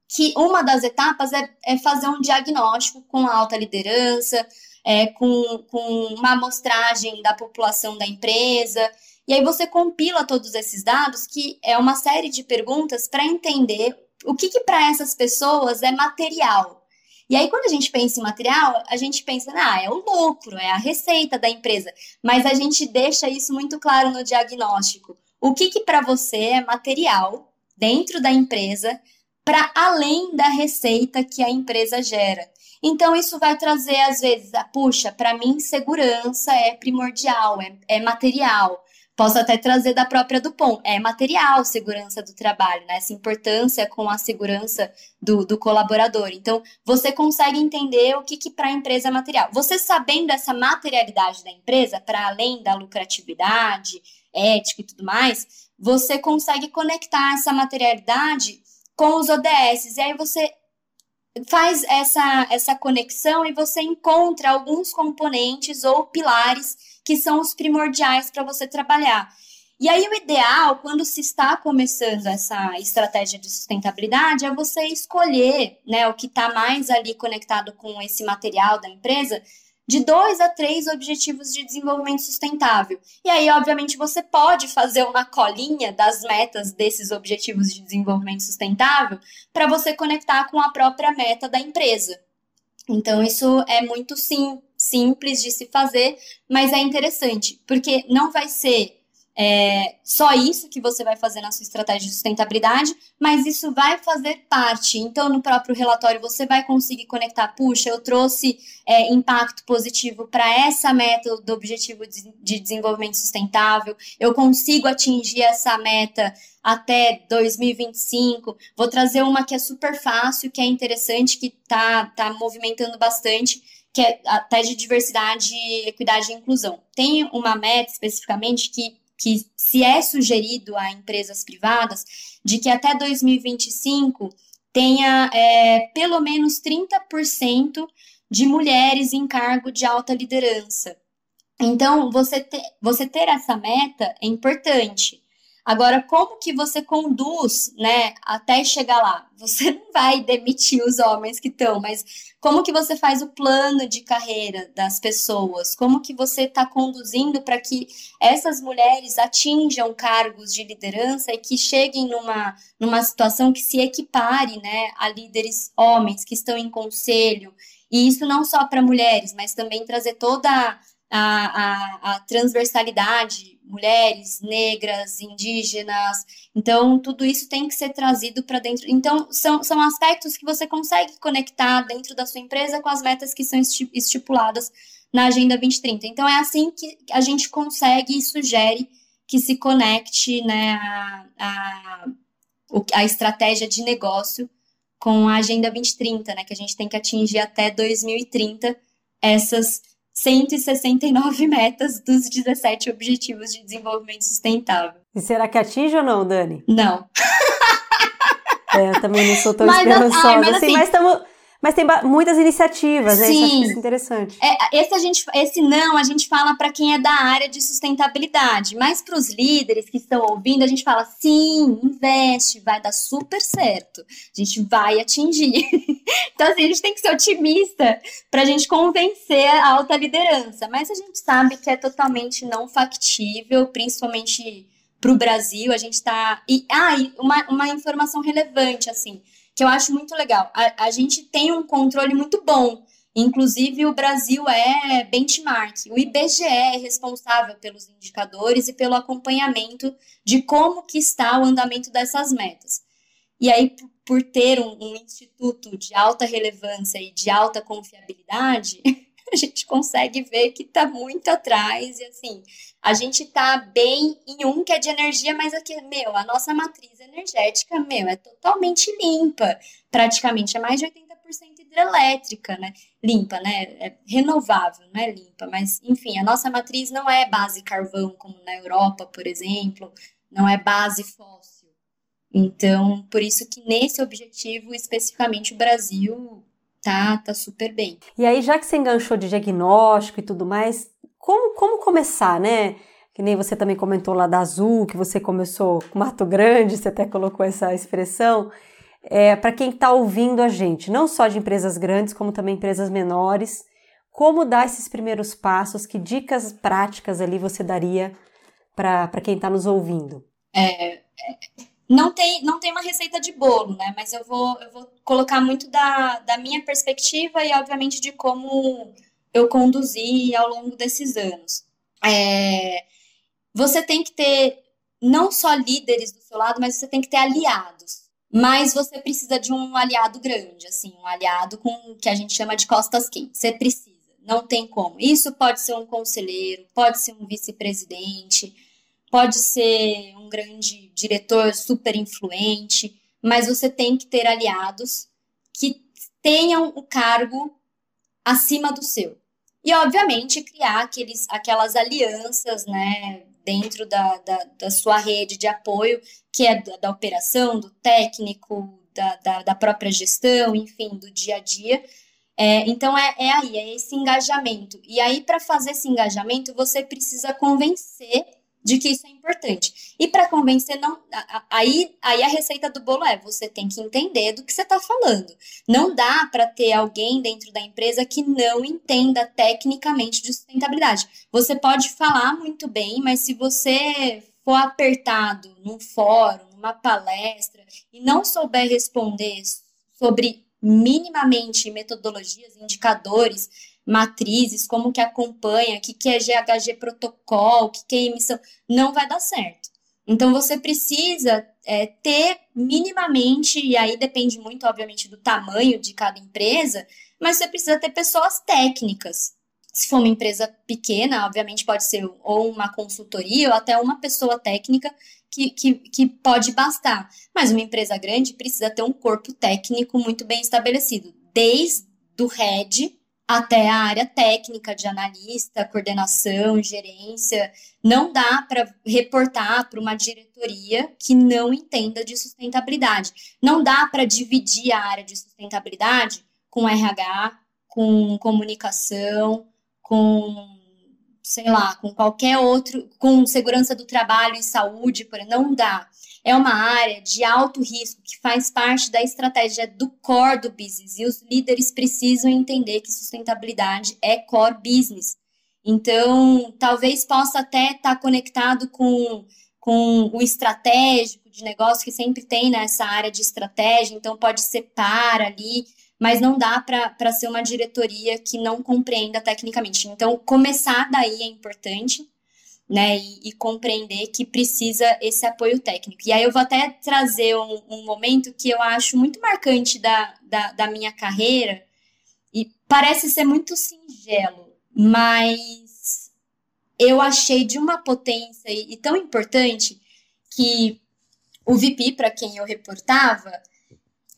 que uma das etapas é, é fazer um diagnóstico com a alta liderança, é, com, com uma amostragem da população da empresa. E aí você compila todos esses dados, que é uma série de perguntas para entender o que, que para essas pessoas é material. E aí, quando a gente pensa em material, a gente pensa, ah, é o lucro, é a receita da empresa. Mas a gente deixa isso muito claro no diagnóstico. O que, que para você é material dentro da empresa para além da receita que a empresa gera. Então, isso vai trazer, às vezes, a, puxa, para mim, segurança é primordial, é, é material. Posso até trazer da própria Dupont, é material segurança do trabalho, né? essa importância com a segurança do, do colaborador. Então, você consegue entender o que, que para a empresa é material. Você sabendo essa materialidade da empresa, para além da lucratividade, ética e tudo mais, você consegue conectar essa materialidade com os ODS. E aí você faz essa, essa conexão e você encontra alguns componentes ou pilares que são os primordiais para você trabalhar. E aí, o ideal, quando se está começando essa estratégia de sustentabilidade, é você escolher né, o que está mais ali conectado com esse material da empresa de dois a três objetivos de desenvolvimento sustentável. E aí, obviamente, você pode fazer uma colinha das metas desses objetivos de desenvolvimento sustentável para você conectar com a própria meta da empresa. Então, isso é muito sim, simples de se fazer, mas é interessante, porque não vai ser é, só isso que você vai fazer na sua estratégia de sustentabilidade, mas isso vai fazer parte. Então, no próprio relatório, você vai conseguir conectar: puxa, eu trouxe é, impacto positivo para essa meta do Objetivo de, de Desenvolvimento Sustentável, eu consigo atingir essa meta até 2025. Vou trazer uma que é super fácil, que é interessante, que está tá movimentando bastante que é até de diversidade, equidade e inclusão. Tem uma meta especificamente que que se é sugerido a empresas privadas de que até 2025 tenha é, pelo menos 30% de mulheres em cargo de alta liderança. Então, você, você ter essa meta é importante. Agora, como que você conduz, né, até chegar lá? Você [LAUGHS] não vai demitir os homens que estão, mas como que você faz o plano de carreira das pessoas? Como que você está conduzindo para que essas mulheres atinjam cargos de liderança e que cheguem numa, numa situação que se equipare, né, a líderes homens que estão em conselho? E isso não só para mulheres, mas também trazer toda a, a, a transversalidade mulheres, negras, indígenas. Então, tudo isso tem que ser trazido para dentro. Então, são, são aspectos que você consegue conectar dentro da sua empresa com as metas que são estipuladas na Agenda 2030. Então, é assim que a gente consegue e sugere que se conecte né, a, a, a estratégia de negócio com a Agenda 2030, né, que a gente tem que atingir até 2030 essas 169 [LAUGHS] metas dos 17 Objetivos de Desenvolvimento Sustentável. E será que atinge ou não, Dani? Não. [LAUGHS] É, eu também não sou tão mas, esperançosa. Ai, mas, assim, assim, mas estamos mas tem muitas iniciativas, né? Sim. Isso interessante. É, esse, a gente, esse não a gente fala para quem é da área de sustentabilidade, mas para os líderes que estão ouvindo, a gente fala sim, investe, vai dar super certo. A gente vai atingir. [LAUGHS] então, assim, a gente tem que ser otimista para a gente convencer a alta liderança. Mas a gente sabe que é totalmente não factível, principalmente para o Brasil. A gente está. E, ah, e uma, uma informação relevante, assim que eu acho muito legal. A, a gente tem um controle muito bom. Inclusive, o Brasil é benchmark. O IBGE é responsável pelos indicadores e pelo acompanhamento de como que está o andamento dessas metas. E aí, por ter um, um instituto de alta relevância e de alta confiabilidade, [LAUGHS] [LAUGHS] a gente consegue ver que está muito atrás. E assim, a gente está bem em um que é de energia, mas aqui, meu, a nossa matriz energética, meu, é totalmente limpa. Praticamente é mais de 80% hidrelétrica, né? Limpa, né? É renovável, não é limpa, mas enfim, a nossa matriz não é base carvão, como na Europa, por exemplo, não é base fóssil. Então, por isso que nesse objetivo, especificamente, o Brasil tá, tá super bem. E aí, já que você enganchou de diagnóstico e tudo mais, como, como começar, né? Que nem você também comentou lá da Azul, que você começou com Mato Grande, você até colocou essa expressão. É, para quem está ouvindo a gente, não só de empresas grandes, como também empresas menores, como dar esses primeiros passos, que dicas práticas ali você daria para quem está nos ouvindo? É, é, não, tem, não tem uma receita de bolo, né? Mas eu vou, eu vou colocar muito da, da minha perspectiva e, obviamente, de como eu conduzi ao longo desses anos. É, você tem que ter não só líderes do seu lado, mas você tem que ter aliados. Mas você precisa de um aliado grande, assim, um aliado com que a gente chama de costas quentes. Você precisa, não tem como. Isso pode ser um conselheiro, pode ser um vice-presidente, pode ser um grande diretor super influente, mas você tem que ter aliados que tenham o cargo acima do seu. E, obviamente, criar aqueles, aquelas alianças, né, dentro da, da, da sua rede de apoio, que é da, da operação, do técnico, da, da, da, própria gestão, enfim, do dia a dia. É, então, é, é aí, é esse engajamento. E aí, para fazer esse engajamento, você precisa convencer de que isso é importante. E para convencer, não, aí, aí a receita do bolo é: você tem que entender do que você está falando. Não dá para ter alguém dentro da empresa que não entenda tecnicamente de sustentabilidade. Você pode falar muito bem, mas se você for apertado num fórum, numa palestra, e não souber responder sobre minimamente metodologias, indicadores, matrizes, como que acompanha, o que, que é GHG protocolo, o que, que é emissão, não vai dar certo. Então você precisa é, ter minimamente, e aí depende muito, obviamente, do tamanho de cada empresa, mas você precisa ter pessoas técnicas. Se for uma empresa pequena, obviamente pode ser ou uma consultoria ou até uma pessoa técnica que, que, que pode bastar. Mas uma empresa grande precisa ter um corpo técnico muito bem estabelecido, desde o head até a área técnica de analista, coordenação, gerência. Não dá para reportar para uma diretoria que não entenda de sustentabilidade. Não dá para dividir a área de sustentabilidade com RH, com comunicação, com sei lá, com qualquer outro, com segurança do trabalho e saúde, não dá. É uma área de alto risco que faz parte da estratégia do core do business e os líderes precisam entender que sustentabilidade é core business. Então, talvez possa até estar tá conectado com, com o estratégico de negócio que sempre tem nessa área de estratégia, então pode ser ali, mas não dá para ser uma diretoria que não compreenda tecnicamente. Então, começar daí é importante, né, e, e, compreender que precisa esse apoio técnico. E aí eu vou até trazer um, um momento que eu acho muito marcante da, da, da minha carreira, e parece ser muito singelo, mas eu achei de uma potência e, e tão importante que o VP, para quem eu reportava,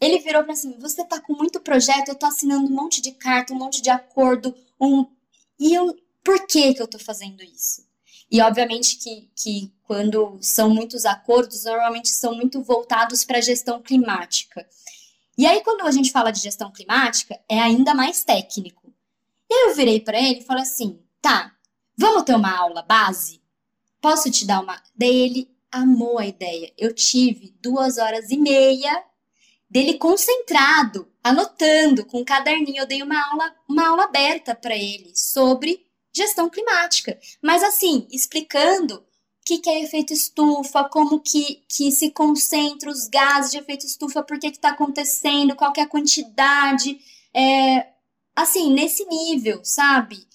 ele virou para assim: você tá com muito projeto, eu tô assinando um monte de carta, um monte de acordo, um. E eu. Por que, que eu tô fazendo isso? E obviamente que, que quando são muitos acordos, normalmente são muito voltados para a gestão climática. E aí, quando a gente fala de gestão climática, é ainda mais técnico. E aí eu virei para ele e falei assim: tá, vamos ter uma aula base? Posso te dar uma. Daí ele amou a ideia. Eu tive duas horas e meia dele concentrado, anotando com um caderninho. Eu dei uma aula, uma aula aberta para ele sobre gestão climática, mas assim, explicando o que, que é efeito estufa, como que, que se concentra os gases de efeito estufa, por que está acontecendo, qual que é a quantidade, é, assim, nesse nível, sabe?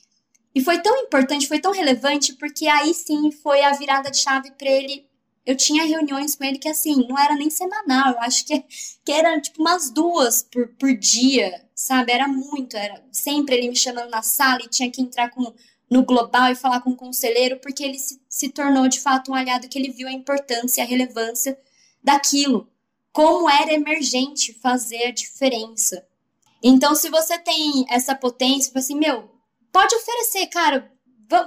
E foi tão importante, foi tão relevante, porque aí sim foi a virada de chave para ele eu tinha reuniões com ele que, assim, não era nem semanal, eu acho que, que era, tipo, umas duas por, por dia, sabe? Era muito, era sempre ele me chamando na sala e tinha que entrar com, no global e falar com o conselheiro, porque ele se, se tornou, de fato, um aliado que ele viu a importância e a relevância daquilo. Como era emergente fazer a diferença. Então, se você tem essa potência, assim, meu, pode oferecer, cara,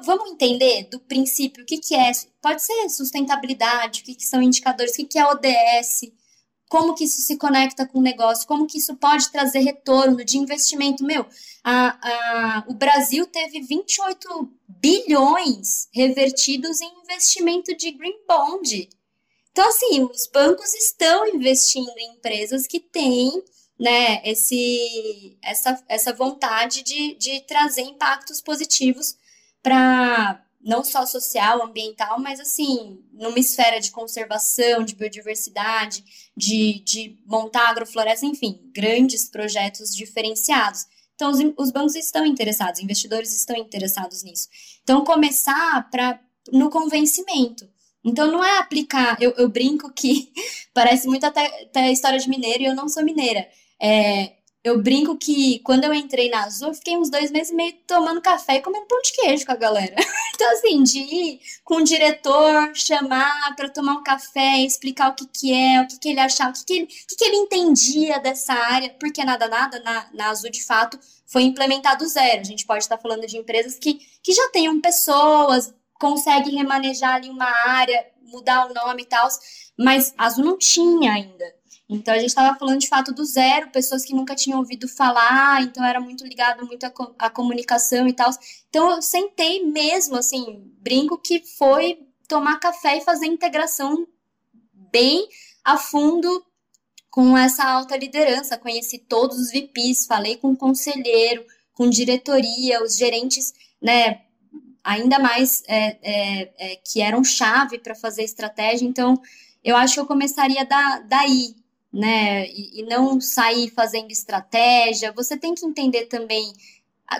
vamos entender do princípio o que, que é. Pode ser sustentabilidade, o que, que são indicadores, o que, que é ODS, como que isso se conecta com o negócio, como que isso pode trazer retorno de investimento. Meu, a, a, o Brasil teve 28 bilhões revertidos em investimento de green bond. Então, assim, os bancos estão investindo em empresas que têm né, esse, essa, essa vontade de, de trazer impactos positivos para não só social, ambiental, mas assim, numa esfera de conservação, de biodiversidade, de, de montar agrofloresta, enfim, grandes projetos diferenciados. Então, os, os bancos estão interessados, investidores estão interessados nisso. Então, começar pra, no convencimento. Então, não é aplicar. Eu, eu brinco que [LAUGHS] parece muito até, a história de mineiro e eu não sou mineira. É, eu brinco que quando eu entrei na Azul, eu fiquei uns dois meses meio tomando café e comendo pão de queijo com a galera. [LAUGHS] Então, assim, de ir com o diretor, chamar para tomar um café, explicar o que, que é, o que, que ele achava, o que, que, ele, o que, que ele entendia dessa área, porque nada, nada, na, na Azul, de fato, foi implementado zero. A gente pode estar falando de empresas que, que já tenham pessoas, conseguem remanejar ali uma área, mudar o nome e tal, mas a Azul não tinha ainda. Então a gente estava falando de fato do zero, pessoas que nunca tinham ouvido falar, então era muito ligado muito à, comunicação e tal. Então eu sentei mesmo, assim, brinco que foi tomar café e fazer integração bem a fundo com essa alta liderança. Conheci todos os VPs, falei com o conselheiro, com diretoria, os gerentes, né, ainda mais é, é, é, que eram chave para fazer estratégia. Então, eu acho que eu começaria da, daí, né? E, e não sair fazendo estratégia. Você tem que entender também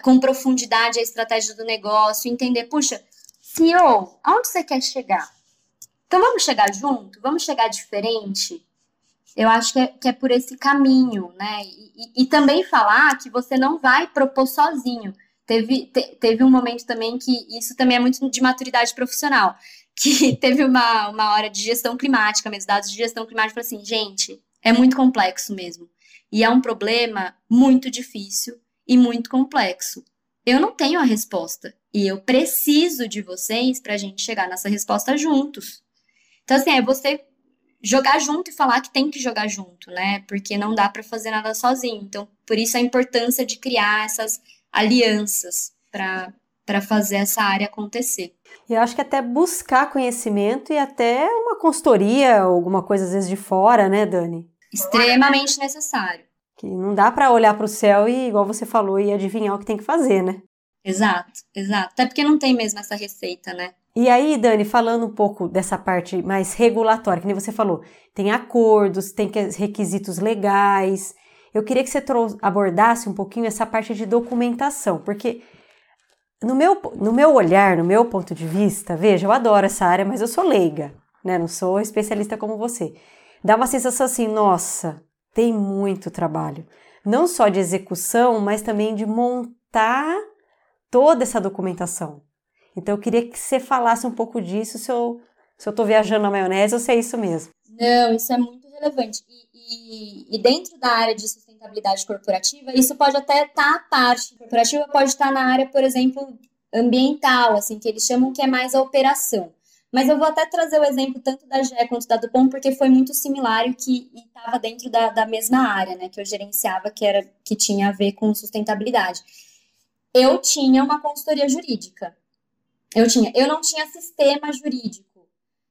com profundidade a estratégia do negócio, entender, puxa, CEO, aonde você quer chegar? Então vamos chegar junto? Vamos chegar diferente? Eu acho que é, que é por esse caminho, né? E, e, e, também falar que você não vai propor sozinho. Teve, te, teve um momento também que isso também é muito de maturidade profissional, [LAUGHS] que teve uma, uma hora de gestão climática, mesmo dados de gestão climática, falei assim, gente, é muito complexo mesmo. E é um problema muito difícil e muito complexo. Eu não tenho a resposta. E eu preciso de vocês para a gente chegar nessa resposta juntos. Então, assim, é você jogar junto e falar que tem que jogar junto, né? Porque não dá para fazer nada sozinho. Então, por isso a importância de criar essas alianças para fazer essa área acontecer. Eu acho que até buscar conhecimento e até uma consultoria, alguma coisa às vezes de fora, né, Dani? Extremamente necessário. Que não dá para olhar para o céu e, igual você falou, e adivinhar o que tem que fazer, né? Exato, exato. Até porque não tem mesmo essa receita, né? E aí, Dani, falando um pouco dessa parte mais regulatória, que nem você falou, tem acordos, tem requisitos legais. Eu queria que você abordasse um pouquinho essa parte de documentação, porque no meu, no meu olhar, no meu ponto de vista, veja, eu adoro essa área, mas eu sou leiga, né? Não sou especialista como você. Dá uma sensação assim, nossa, tem muito trabalho. Não só de execução, mas também de montar toda essa documentação. Então eu queria que você falasse um pouco disso, se eu se eu estou viajando na maionese ou se é isso mesmo. Não, isso é muito relevante. E, e, e, dentro da área de sustentabilidade corporativa, isso pode até estar tá à parte. corporativa pode estar tá na área, por exemplo, ambiental, assim, que eles chamam que é mais a operação. Mas eu vou até trazer o exemplo tanto da GE quanto da Dupont, porque foi muito similar e que estava dentro da, da mesma área, né, que eu gerenciava, que era que tinha a ver com sustentabilidade. Eu tinha uma consultoria jurídica. Eu tinha, eu não tinha sistema jurídico,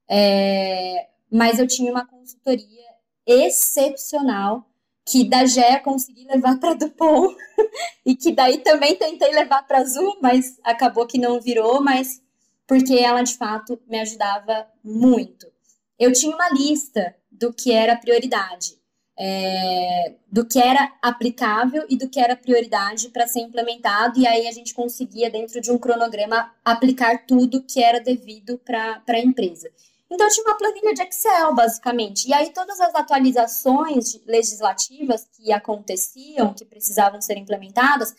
é, mas eu tinha uma consultoria excepcional que da GE consegui levar para Dupont [LAUGHS] e que daí também tentei levar para Azul, mas acabou que não virou, mas porque ela de fato me ajudava muito. Eu tinha uma lista do que era prioridade, é, do que era aplicável e do que era prioridade para ser implementado, e aí a gente conseguia, dentro de um cronograma, aplicar tudo que era devido para a empresa. Então, eu tinha uma planilha de Excel, basicamente. E aí, todas as atualizações legislativas que aconteciam, que precisavam ser implementadas,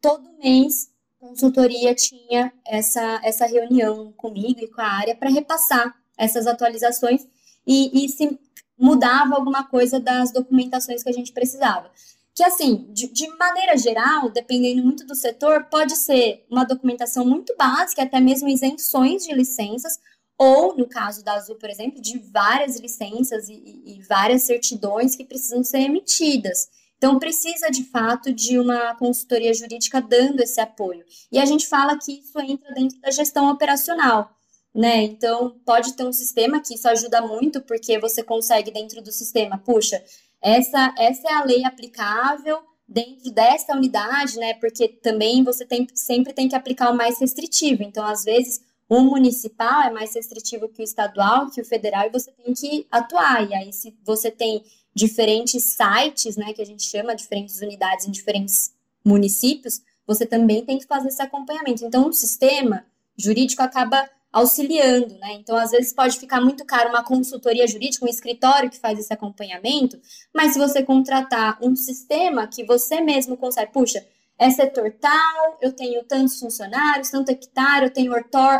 todo mês consultoria tinha essa, essa reunião comigo e com a área para repassar essas atualizações e, e se mudava alguma coisa das documentações que a gente precisava. Que, assim, de, de, maneira geral, dependendo muito do setor, pode ser uma documentação muito básica, até mesmo isenções de licenças, ou, no caso da Azul, por exemplo, de várias licenças e, e, e várias certidões que precisam ser emitidas. Então, precisa de fato de uma consultoria jurídica dando esse apoio. E a gente fala que isso entra dentro da gestão operacional. Né? Então, pode ter um sistema que isso ajuda muito, porque você consegue, dentro do sistema, puxa, essa, essa é a lei aplicável dentro dessa unidade, né? Porque também você tem, sempre tem que aplicar o mais restritivo. Então, às vezes, o municipal é mais restritivo que o estadual, que o federal, e você tem que atuar. E aí, se você tem diferentes sites, né, que a gente chama, diferentes unidades em diferentes municípios, você também tem que fazer esse acompanhamento. Então, o sistema jurídico acaba auxiliando, né? Então, às vezes pode ficar muito caro uma consultoria jurídica, um escritório que faz esse acompanhamento, mas se você contratar um sistema que você mesmo consegue, puxa, é setor tal, eu tenho tantos funcionários, tanto hectare, eu tenho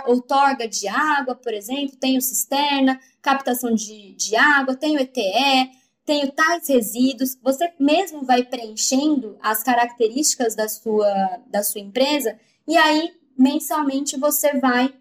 outorga de água, por exemplo, tenho cisterna, captação de, de água, tenho ETE, tenho tais resíduos, você mesmo vai preenchendo as características da sua, da sua empresa e aí mensalmente você vai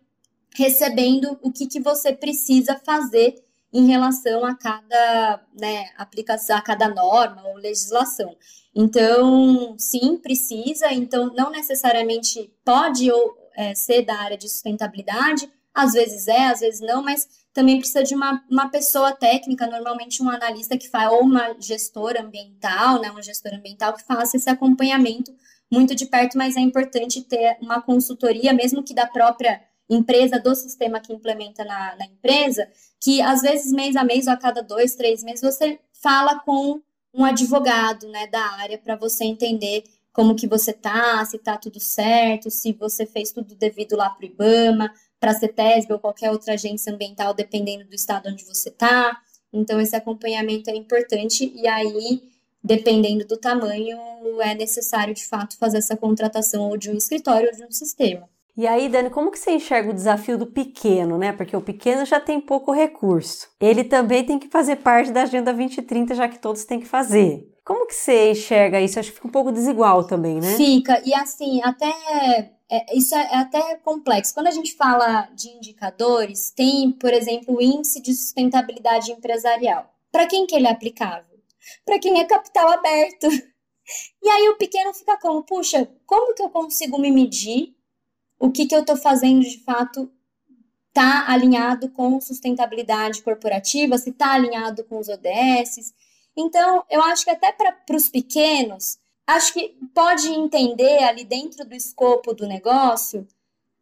recebendo o que, que você precisa fazer em relação a cada né, aplicação, a cada norma ou legislação. Então, sim, precisa, então não necessariamente pode ou, é, ser da área de sustentabilidade, às vezes é, às vezes não, mas também precisa de uma, uma pessoa técnica, normalmente um analista que faz, ou uma gestora ambiental, né, um gestor ambiental que faça esse acompanhamento muito de perto, mas é importante ter uma consultoria, mesmo que da própria empresa, do sistema que implementa na, na empresa, que às vezes mês a mês ou a cada dois, três meses você fala com um advogado né, da área para você entender como que você tá, se tá tudo certo, se você fez tudo devido lá para o IBAMA, para a CETESB ou qualquer outra agência ambiental, dependendo do estado onde você está. Então, esse acompanhamento é importante e aí, dependendo do tamanho, é necessário, de fato, fazer essa contratação ou de um escritório ou de um sistema. E aí, Dani, como que você enxerga o desafio do pequeno, né? Porque o pequeno já tem pouco recurso. Ele também tem que fazer parte da Agenda 2030, já que todos têm que fazer. Como que você enxerga isso? Acho que fica um pouco desigual também, né? Fica. E assim, até é, isso é, é até complexo. Quando a gente fala de indicadores, tem, por exemplo, o índice de sustentabilidade empresarial. Para quem que ele é aplicável? Para quem é capital aberto. E aí o pequeno fica como, puxa, como que eu consigo me medir? O que que eu estou fazendo de fato está alinhado com sustentabilidade corporativa, se está alinhado com os ODS. Então, eu acho que até para os pequenos, acho que pode entender ali dentro do escopo do negócio,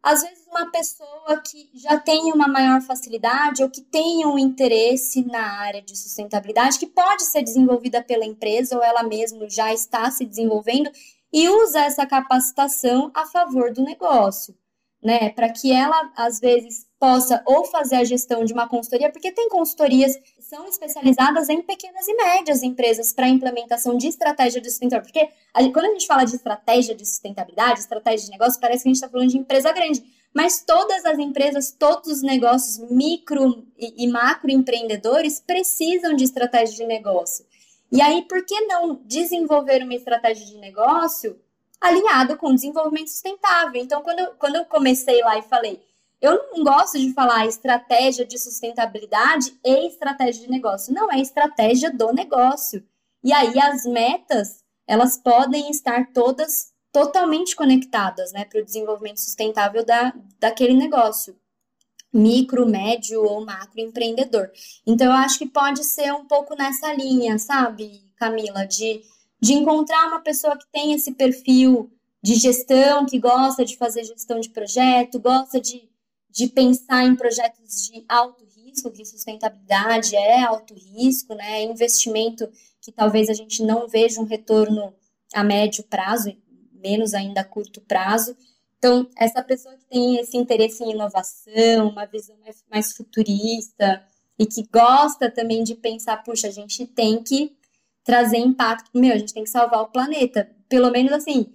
às vezes uma pessoa que já tem uma maior facilidade ou que tenha um interesse na área de sustentabilidade, que pode ser desenvolvida pela empresa ou ela mesma já está se desenvolvendo e usa essa capacitação a favor do negócio, né? Para que ela, às vezes, possa ou fazer a gestão de uma consultoria, porque tem consultorias são especializadas em pequenas e médias empresas para implementação de estratégia de sustentabilidade. Porque a, quando a gente fala de estratégia de sustentabilidade, estratégia de negócio, parece que a gente está falando de empresa grande. Mas todas as empresas, todos os negócios micro e, e macro empreendedores precisam de estratégia de negócio. E aí, por que não desenvolver uma estratégia de negócio alinhada com desenvolvimento sustentável? Então, quando eu, quando eu comecei lá e falei, eu não gosto de falar estratégia de sustentabilidade e estratégia de negócio. Não, é estratégia do negócio. E aí as metas, elas podem estar todas totalmente conectadas, né, para o desenvolvimento sustentável da, daquele negócio. Micro, médio ou macro empreendedor. Então, eu acho que pode ser um pouco nessa linha, sabe, Camila, de, de encontrar uma pessoa que tem esse perfil de gestão, que gosta de fazer gestão de projeto, gosta de de pensar em projetos de alto risco, que sustentabilidade é alto risco, né? Investimento que talvez a gente não veja um retorno a médio prazo, menos ainda a curto prazo. Então, essa pessoa que tem esse interesse em inovação, uma visão mais, futurista e que gosta também de pensar, puxa, a gente tem que trazer impacto, meu, a gente tem que salvar o planeta. Pelo menos assim,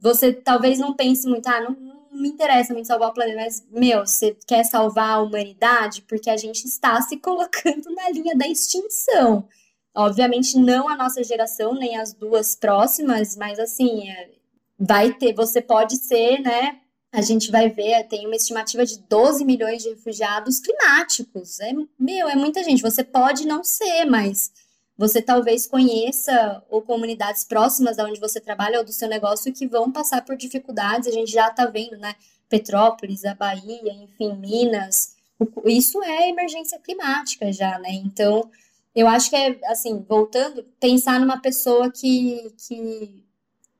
você talvez não pense muito, ah, não, me interessa muito salvar o planeta, mas, meu, você quer salvar a humanidade porque a gente está se [LAUGHS] colocando na linha da extinção. Obviamente, não a nossa geração, nem as duas próximas, mas assim, é, vai ter, você pode ser, né? A gente vai ver, tem uma estimativa de 12 milhões de refugiados climáticos. É, meu, é muita gente. Você pode não ser, mas você talvez conheça ou comunidades próximas da onde você trabalha ou do seu negócio que vão passar por dificuldades. A gente já está vendo, né? Petrópolis, a Bahia, enfim, Minas. Isso é emergência climática já, né? Então, eu acho que é, assim, voltando, pensar numa pessoa que, que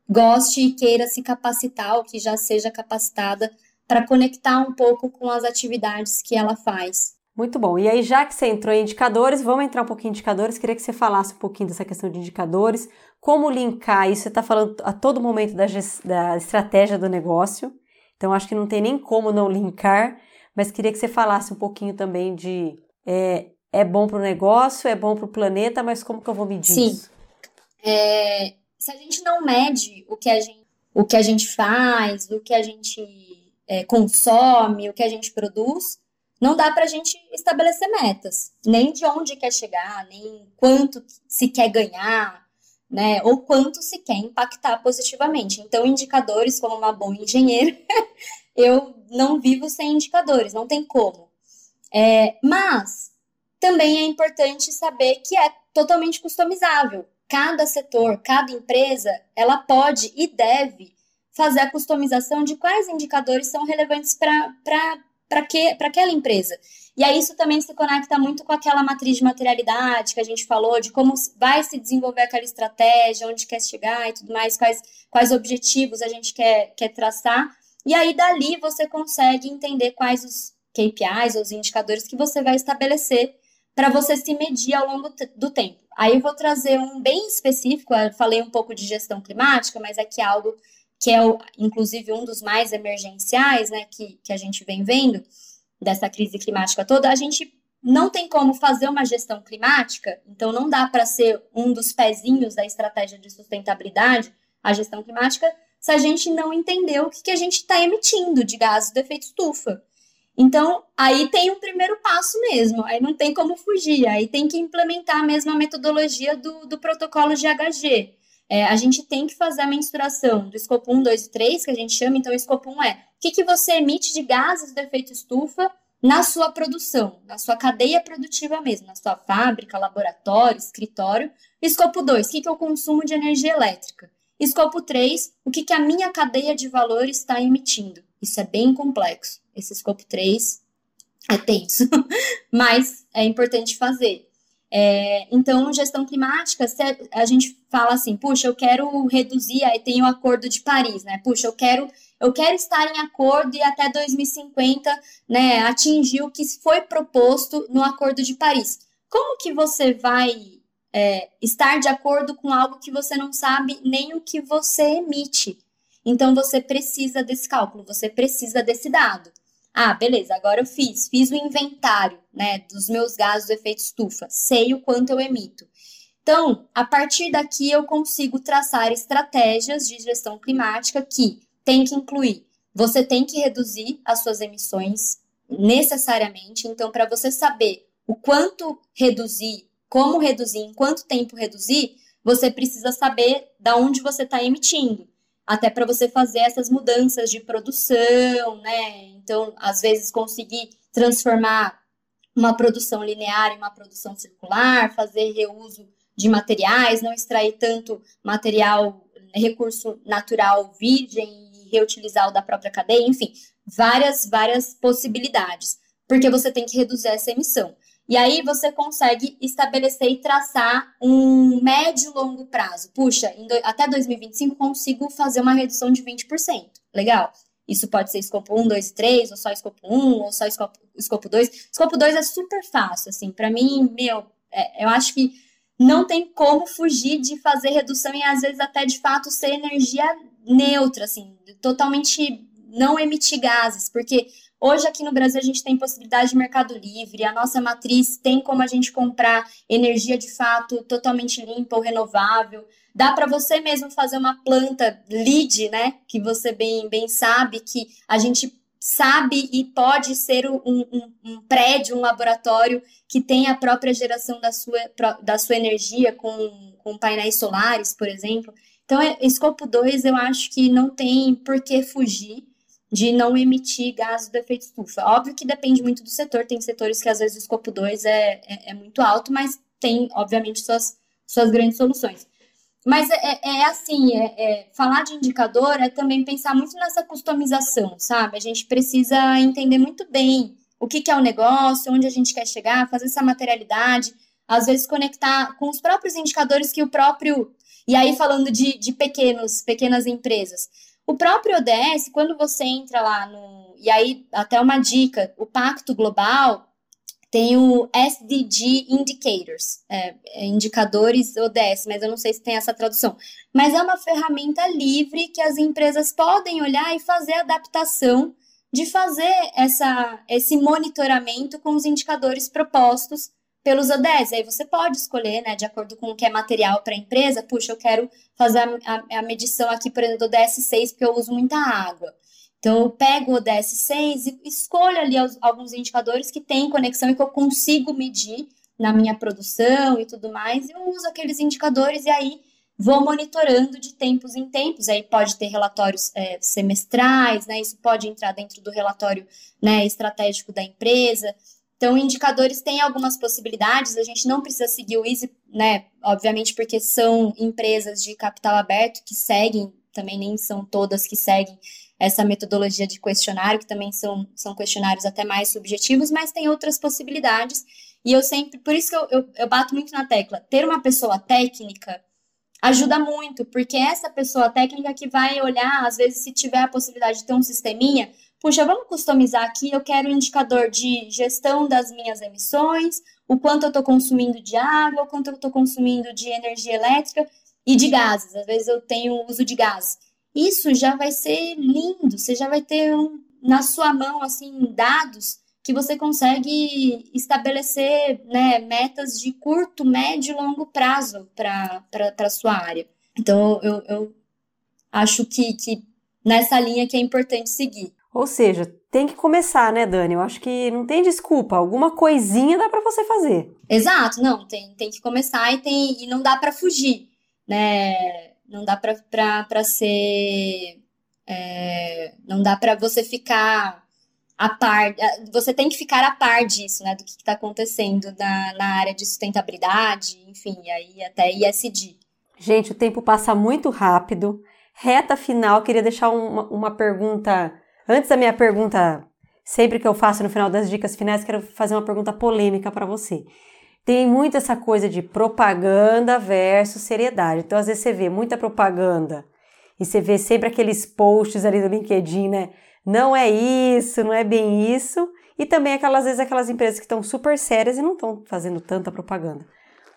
goste e queira se capacitar, ou que já seja capacitada para conectar um pouco com as atividades que ela faz. Muito bom. E aí, já que você entrou em indicadores, vamos entrar um pouquinho em indicadores. Queria que você falasse um pouquinho dessa questão de indicadores, como linkar isso. Você está falando a todo momento da, da estratégia do negócio, então acho que não tem nem como não linkar, mas queria que você falasse um pouquinho também de é, é bom para o negócio, é bom para o planeta, mas como que eu vou medir Sim. isso? É, se a gente não mede o que a gente, o que a gente faz, o que a gente é, consome, o que a gente produz, não dá para a gente estabelecer metas, nem de onde quer chegar, nem quanto se quer ganhar, né? Ou quanto se quer impactar positivamente. Então, indicadores, como uma boa engenheira, [LAUGHS] eu não vivo sem indicadores, não tem como. É, mas também é importante saber que é totalmente customizável. Cada setor, cada empresa, ela pode e deve fazer a customização de quais indicadores são relevantes para para aquela empresa. E aí isso também se conecta muito com aquela matriz de materialidade que a gente falou, de como vai se desenvolver aquela estratégia, onde quer chegar e tudo mais, quais, quais objetivos a gente quer, quer traçar. E aí dali você consegue entender quais os KPIs, os indicadores que você vai estabelecer para você se medir ao longo do tempo. Aí eu vou trazer um bem específico, eu falei um pouco de gestão climática, mas aqui é algo que é, o, inclusive, um dos mais emergenciais, né, que, que a gente vem vendo dessa crise climática toda, a gente não tem como fazer uma gestão climática, então não dá para ser um dos pezinhos da estratégia de sustentabilidade, a gestão climática, se a gente não entender o que, que a gente está emitindo de gases do efeito estufa. Então, aí tem um primeiro passo mesmo, aí não tem como fugir, aí tem que implementar mesmo a metodologia do, do protocolo GHG. É, a gente tem que fazer a mensuração do escopo 1, 2 e 3, que a gente chama, então o escopo 1 é o que, que você emite de gases do efeito estufa na sua produção, na sua cadeia produtiva mesmo, na sua fábrica, laboratório, escritório. Escopo 2, o que, que eu consumo de energia elétrica. Escopo 3, o que, que a minha cadeia de valor está emitindo. Isso é bem complexo. Esse escopo 3 é tenso, [LAUGHS] mas é importante fazer. É, então, gestão climática, a gente fala assim, puxa, eu quero reduzir, aí tem o Acordo de Paris, né? Puxa, eu quero, eu quero estar em acordo e até 2050, né, atingir o que foi proposto no Acordo de Paris. Como que você vai é, estar de acordo com algo que você não sabe nem o que você emite? Então, você precisa desse cálculo, você precisa desse dado. Ah, beleza, agora eu fiz, fiz o inventário, né, dos meus gases do efeito estufa, sei o quanto eu emito. Então, a partir daqui eu consigo traçar estratégias de gestão climática que tem que incluir, você tem que reduzir as suas emissões necessariamente, então para você saber o quanto reduzir, como reduzir, em quanto tempo reduzir, você precisa saber da onde você está emitindo até para você fazer essas mudanças de produção, né? Então, às vezes, conseguir transformar uma produção linear em uma produção circular, fazer reuso de materiais, não extrair tanto material, recurso natural virgem e reutilizar o da própria cadeia, enfim, várias, várias possibilidades, porque você tem que reduzir essa emissão. E aí você consegue estabelecer e traçar um médio e longo prazo. Puxa, do, até 2025 consigo fazer uma redução de 20%. Legal. Isso pode ser escopo 1, 2 e 3, ou só escopo 1, ou só escopo, escopo 2. Escopo 2 é super fácil, assim. Para mim, meu, é, eu acho que não tem como fugir de fazer redução e às vezes até de fato ser energia neutra, assim, totalmente não emitir gases, porque Hoje, aqui no Brasil, a gente tem possibilidade de mercado livre, a nossa matriz tem como a gente comprar energia de fato totalmente limpa ou renovável. Dá para você mesmo fazer uma planta lead, né? Que você bem, bem sabe que a gente sabe e pode ser um, um, um, prédio, um laboratório que tem a própria geração da sua, da sua energia com, com painéis solares, por exemplo. Então, é, escopo 2 eu acho que não tem por que fugir de não emitir gases do efeito estufa. Óbvio que depende muito do setor, tem setores que às vezes o escopo 2 é, é, é muito alto, mas tem, obviamente, suas, suas grandes soluções. Mas é, é, é assim, é, é, falar de indicador é também pensar muito nessa customização, sabe? A gente precisa entender muito bem o que, que é o negócio, onde a gente quer chegar, fazer essa materialidade, às vezes conectar com os próprios indicadores que o próprio. E aí, falando de, de pequenos, pequenas empresas, o próprio ODS, quando você entra lá no. E aí, até uma dica: o Pacto Global tem o SDG Indicators, é, é, indicadores ODS, mas eu não sei se tem essa tradução. Mas é uma ferramenta livre que as empresas podem olhar e fazer adaptação de fazer essa, esse monitoramento com os indicadores propostos pelos ODS. Aí você pode escolher, né, de acordo com o que é material para a empresa, puxa, eu quero fazer a, a, a, medição aqui, por exemplo, do ODS 6, porque eu uso muita água. Então, eu pego o ODS 6 e escolho ali alguns indicadores que têm conexão e que eu consigo medir na minha produção e tudo mais, e eu uso aqueles indicadores e aí vou monitorando de tempos em tempos. Aí pode ter relatórios é, semestrais, né? Isso pode entrar dentro do relatório né, estratégico da empresa. Então, indicadores têm algumas possibilidades, a gente não precisa seguir o Easy, né? Obviamente, porque são empresas de capital aberto que seguem, também nem são todas que seguem essa metodologia de questionário, que também são, são questionários até mais subjetivos, mas tem outras possibilidades. E eu sempre, por isso que eu, eu, eu bato muito na tecla, ter uma pessoa técnica ajuda muito, porque essa pessoa técnica que vai olhar, às vezes, se tiver a possibilidade de ter um sisteminha, puxa, vamos customizar aqui, eu quero um indicador de gestão das minhas emissões, o quanto eu estou consumindo de água, o quanto eu estou consumindo de energia elétrica e de gases. Às vezes eu tenho uso de gás. Isso já vai ser lindo, você já vai ter um, na sua mão, assim, dados que você consegue estabelecer né, metas de curto, médio e longo prazo para a sua área. Então, eu, eu acho que, que nessa linha que é importante seguir. Ou seja, tem que começar, né, Dani? Eu acho que não tem desculpa, alguma coisinha dá para você fazer. Exato, não, tem, tem que começar e, tem, e não dá para fugir, né? Não dá para ser. É, não dá para você ficar a par. Você tem que ficar a par disso, né? Do que está acontecendo na, na área de sustentabilidade, enfim, aí até ISD. Gente, o tempo passa muito rápido. Reta final, queria deixar uma, uma pergunta. Antes da minha pergunta, sempre que eu faço no final das dicas finais, quero fazer uma pergunta polêmica para você. Tem muito essa coisa de propaganda versus seriedade. Então, às vezes, você vê muita propaganda e você vê sempre aqueles posts ali do LinkedIn, né? Não é isso, não é bem isso. E também aquelas às vezes aquelas empresas que estão super sérias e não estão fazendo tanta propaganda.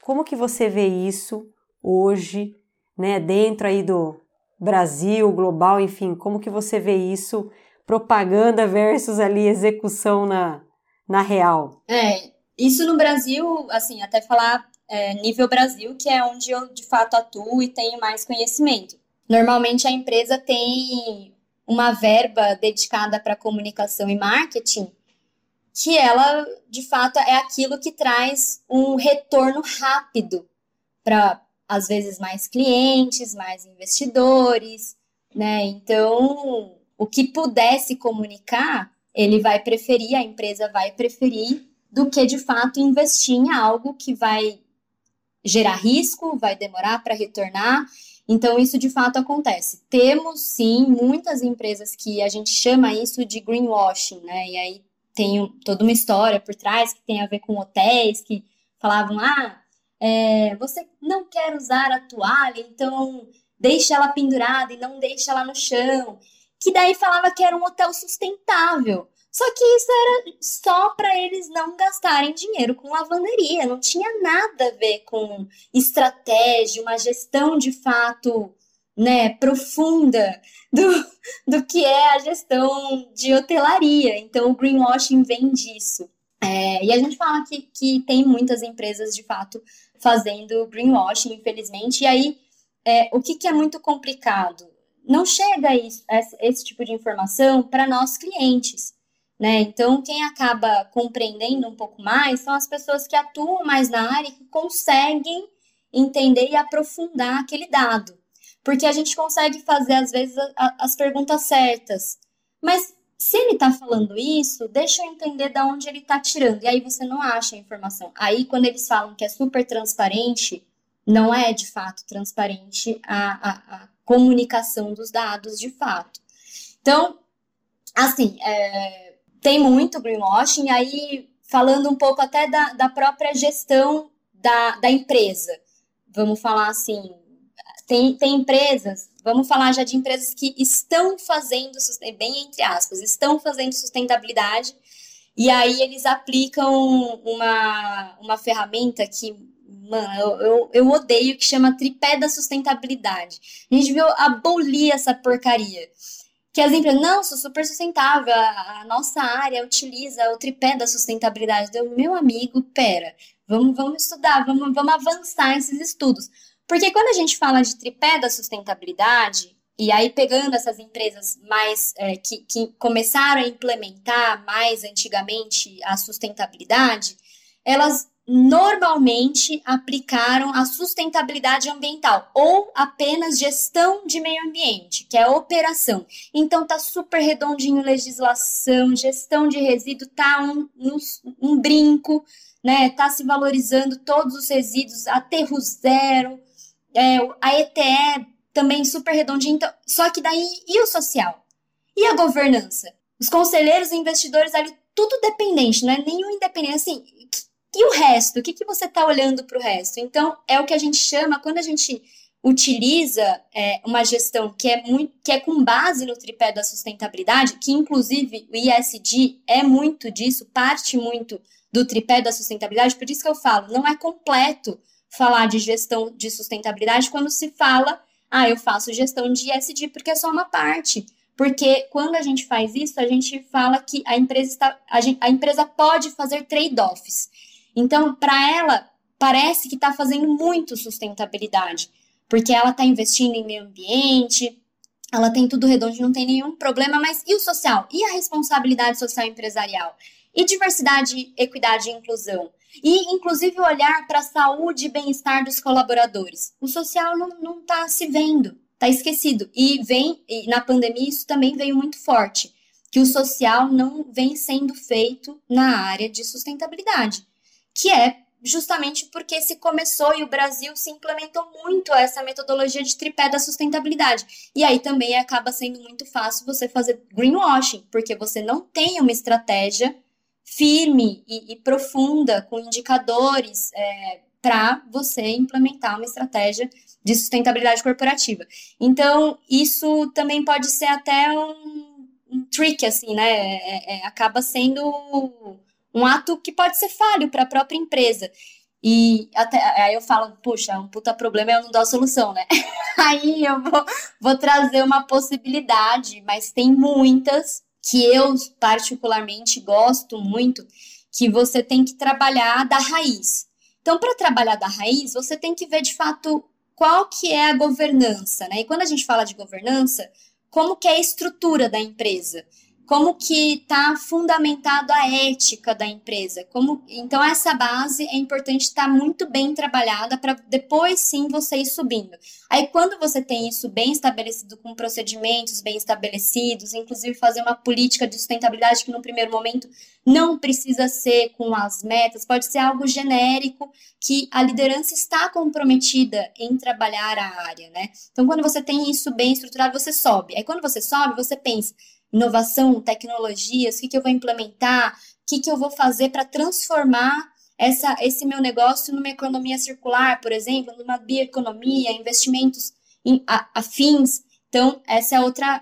Como que você vê isso hoje, né, dentro aí do Brasil, global, enfim, como que você vê isso, propaganda versus ali execução na, na real? É, isso no Brasil, assim, até falar é, nível Brasil, que é onde eu de fato atuo e tenho mais conhecimento. Normalmente a empresa tem uma verba dedicada para comunicação e marketing, que ela, de fato, é aquilo que traz um retorno rápido para, às vezes, mais clientes, mais investidores, né? Então, o que pudesse comunicar, ele vai preferir, a empresa vai preferir, do que, de fato, investir em algo que vai gerar risco, vai demorar para retornar então, isso de fato acontece. Temos, sim, muitas empresas que a gente chama isso de greenwashing, né? E aí tem toda uma história por trás que tem a ver com hotéis que falavam: ah, é, você não quer usar a toalha, então deixa ela pendurada e não deixa ela no chão. Que daí falava que era um hotel sustentável. Só que isso era só para eles não gastarem dinheiro com lavanderia, não tinha nada a ver com estratégia, uma gestão de fato né, profunda do, do que é a gestão de hotelaria. Então, o greenwashing vem disso. É, e a gente fala que, que tem muitas empresas, de fato, fazendo greenwashing, infelizmente. E aí, é, o que, que é muito complicado? Não chega isso, esse, esse tipo de informação para nós clientes. Né? Então, quem acaba compreendendo um pouco mais são as pessoas que atuam mais na área e que conseguem entender e aprofundar aquele dado. Porque a gente consegue fazer, às vezes, a, as perguntas certas. Mas se ele está falando isso, deixa eu entender de onde ele está tirando. E aí você não acha a informação. Aí, quando eles falam que é super transparente, não é de fato transparente a, a, a comunicação dos dados de fato. Então, assim, é, tem muito greenwashing, aí falando um pouco até da, da própria gestão da, da empresa. Vamos falar assim, tem, tem empresas, vamos falar já de empresas que estão fazendo, bem entre aspas, estão fazendo sustentabilidade, e aí eles aplicam uma, uma ferramenta que, mano, eu, eu, eu odeio, que chama tripé da sustentabilidade. A gente viu abolir essa porcaria que as empresas, não, sou super sustentável, a, nossa área utiliza o tripé da sustentabilidade. Deu, meu amigo, pera, vamos, vamos estudar, vamos, vamos avançar esses estudos. Porque quando a gente fala de tripé da sustentabilidade, e aí pegando essas empresas mais é, que, que começaram a implementar mais antigamente a sustentabilidade, elas normalmente aplicaram a sustentabilidade ambiental ou apenas gestão de meio ambiente, que é operação. Então tá super redondinho legislação, gestão de resíduo tá um, um, um brinco, né? Tá se valorizando todos os resíduos, aterro zero, é, a ETE também super redondinho. Então, só que daí e o social? E a governança? Os conselheiros e investidores ali tudo dependente, não é nenhum independente. Assim, e o resto? O que, que você está olhando para o resto? Então, é o que a gente chama, quando a gente utiliza é, uma gestão que é, muito, que é com base no tripé da sustentabilidade, que inclusive o ISD é muito disso, parte muito do tripé da sustentabilidade, por isso que eu falo, não é completo falar de gestão de sustentabilidade quando se fala, ah, eu faço gestão de ISD, porque é só uma parte. Porque quando a gente faz isso, a gente fala que a empresa, está, a, gente, a empresa pode fazer trade-offs. Então, para ela, parece que está fazendo muito sustentabilidade porque ela está investindo em meio ambiente, ela tem tudo redondo, não tem nenhum problema, mas e o social? E a responsabilidade social empresarial? E diversidade, equidade e inclusão? E, inclusive, olhar para a saúde e bem-estar dos colaboradores. O social não está se vendo, está esquecido. E vem, e na pandemia, isso também veio muito forte, que o social não vem sendo feito na área de sustentabilidade, que é justamente porque se começou e o Brasil se implementou muito essa metodologia de tripé da sustentabilidade. E aí também acaba sendo muito fácil você fazer greenwashing, porque você não tem uma estratégia firme e, e profunda com indicadores é, para você implementar uma estratégia de sustentabilidade corporativa. Então, isso também pode ser até um, um trick, assim, né? É, é, acaba sendo um ato que pode ser falho para a própria empresa. E até aí eu falo, puxa, um puta problema eu não dou a solução, né? [LAUGHS] aí eu vou, vou trazer uma possibilidade, mas tem muitas que eu particularmente gosto muito, que você tem que trabalhar da raiz. Então, para trabalhar da raiz, você tem que ver de fato qual que é a governança, né? E quando a gente fala de governança, como que é a estrutura da empresa? Como que está fundamentado a ética da empresa. Como, então, essa base é importante estar tá muito bem trabalhada para depois sim você ir subindo. Aí, quando você tem isso bem estabelecido, com procedimentos bem estabelecidos, inclusive fazer uma política de sustentabilidade que no primeiro momento não precisa ser com as metas, pode ser algo genérico que a liderança está comprometida em trabalhar a área, né? Então, quando você tem isso bem estruturado, você sobe. Aí, quando você sobe, você pensa inovação, tecnologias, o que, que eu vou implementar, o que, que eu vou fazer para transformar essa, esse meu negócio numa economia circular, por exemplo, numa bioeconomia, investimentos em, a, afins. Então, essa é outra,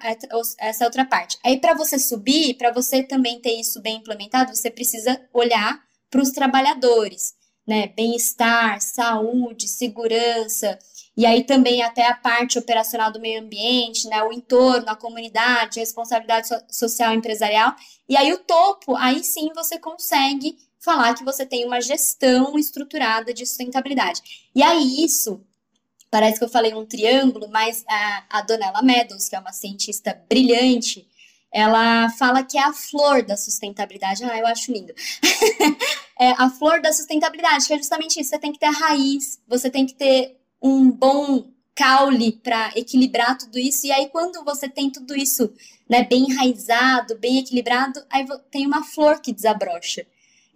essa é outra parte. Aí, para você subir, para você também ter isso bem implementado, você precisa olhar para os trabalhadores, né? Bem-estar, saúde, segurança, e aí também até a parte operacional do meio ambiente, né, o entorno, a comunidade, a responsabilidade so social empresarial. E aí o topo, aí sim você consegue falar que você tem uma gestão estruturada de sustentabilidade. E aí isso parece que eu falei um triângulo, mas a, a Donella Meadows, que é uma cientista brilhante, ela fala que é a flor da sustentabilidade. Ah, eu acho lindo. [LAUGHS] é a flor da sustentabilidade, que é justamente isso. Você tem que ter a raiz, você tem que ter um bom caule para equilibrar tudo isso. E aí, quando você tem tudo isso né, bem enraizado, bem equilibrado, aí tem uma flor que desabrocha.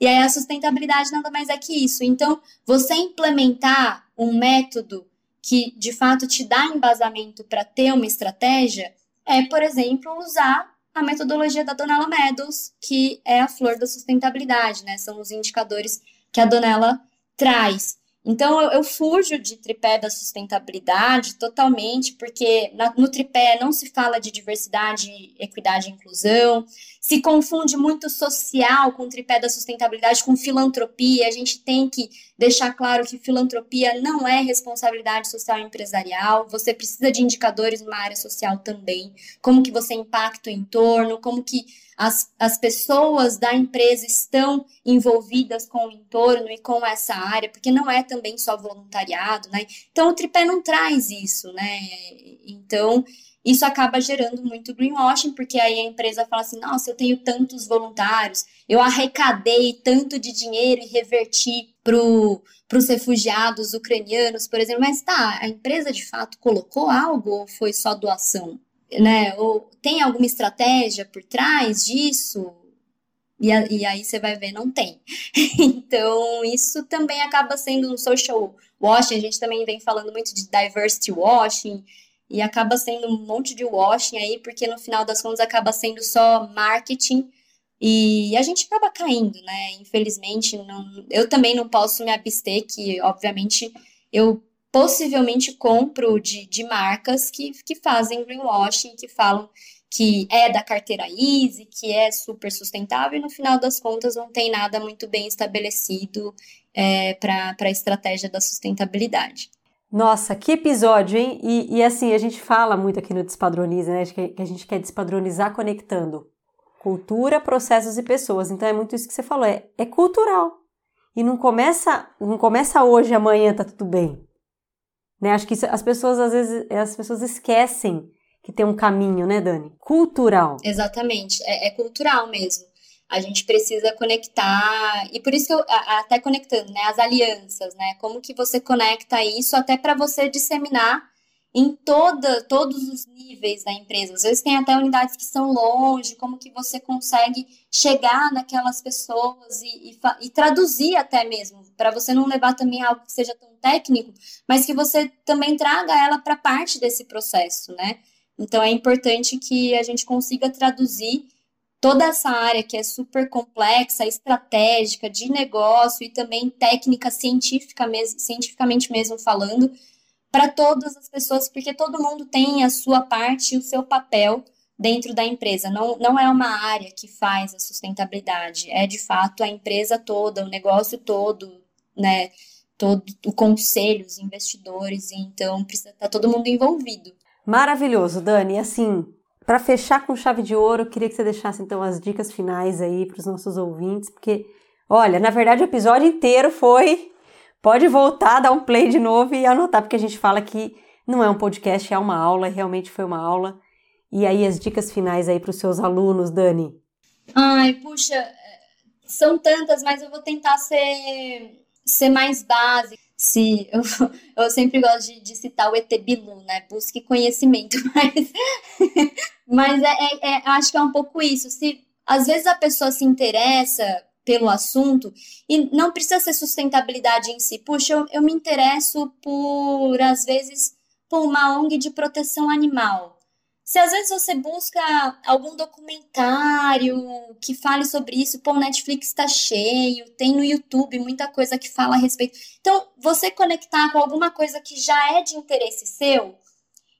E aí a sustentabilidade nada mais é que isso. Então, você implementar um método que de fato te dá embasamento para ter uma estratégia é, por exemplo, usar a metodologia da Donella Meadows, que é a flor da sustentabilidade, né? São os indicadores que a Donella traz. Então, eu, eu, fujo de tripé da sustentabilidade totalmente, porque na, no tripé não se fala de diversidade, equidade e inclusão, se confunde muito social com o tripé da sustentabilidade com filantropia. A gente tem que deixar claro que filantropia não é responsabilidade social empresarial, você precisa de indicadores numa área social também, como que você impacta o entorno, como que as, as pessoas da empresa estão envolvidas com o entorno e com essa área, porque não é também só voluntariado, né? Então, o tripé não traz isso, né? Então, isso acaba gerando muito greenwashing, porque aí a empresa fala assim: nossa, eu tenho tantos voluntários, eu arrecadei tanto de dinheiro e reverti para os refugiados ucranianos, por exemplo, mas tá, a empresa de fato colocou algo ou foi só doação? né? Ou tem alguma estratégia por trás disso? E, a, e aí você vai ver, não tem. [LAUGHS] então, isso também acaba sendo um social washing. A gente também vem falando muito de diversity washing, e acaba sendo um monte de washing aí, porque no final das contas acaba sendo só marketing. E a gente acaba caindo, né? Infelizmente, não, eu também não posso me abster, que obviamente eu possivelmente compro de, de marcas que, que fazem greenwashing, que falam que é da carteira Easy, que é super sustentável, e no final das contas não tem nada muito bem estabelecido é, para a estratégia da sustentabilidade. Nossa, que episódio, hein? E, e, assim, a gente fala muito aqui no Despadroniza, né? Que a gente quer despadronizar conectando cultura, processos e pessoas. Então é muito isso que você falou, é, é cultural. E não começa, não começa hoje, amanhã tá tudo bem. Né? Acho que isso, as pessoas às vezes as pessoas esquecem que tem um caminho, né, Dani? Cultural. Exatamente, é, é cultural mesmo. A gente precisa conectar, e por isso que eu, até conectando, né, as alianças, né, como que você conecta isso até para você disseminar em toda, todos os níveis da empresa. Às vezes tem até unidades que são longe, como que você consegue chegar naquelas pessoas e, e, e traduzir até mesmo, para você não levar também algo que seja tão técnico, mas que você também traga ela para parte desse processo, né? Então é importante que a gente consiga traduzir toda essa área que é super complexa, estratégica, de negócio e também técnica científica mesmo, cientificamente mesmo falando, para todas as pessoas, porque todo mundo tem a sua parte e o seu papel dentro da empresa. Não, não é uma área que faz a sustentabilidade, é de fato a empresa toda, o negócio todo, né? Todo o conselho, os investidores, então precisa estar todo mundo envolvido. Maravilhoso, Dani. Assim, para fechar com chave de ouro, queria que você deixasse então as dicas finais aí para os nossos ouvintes, porque, olha, na verdade o episódio inteiro foi. Pode voltar, dar um play de novo e anotar, porque a gente fala que não é um podcast, é uma aula, realmente foi uma aula. E aí as dicas finais aí para os seus alunos, Dani. Ai, puxa, são tantas, mas eu vou tentar ser, ser mais básica se eu, [LAUGHS] eu sempre gosto de, de, citar o ET Bilu, né? Busque conhecimento, [LAUGHS] mas, mas é, é, é, acho que é um pouco isso. Se às vezes a pessoa se interessa pelo assunto e não precisa ser sustentabilidade em si. Puxa, eu, eu me interesso por às vezes por uma ONG de proteção animal. Se às vezes você busca algum documentário que fale sobre isso, pô, o Netflix está cheio, tem no YouTube muita coisa que fala a respeito. Então, você conectar com alguma coisa que já é de interesse seu,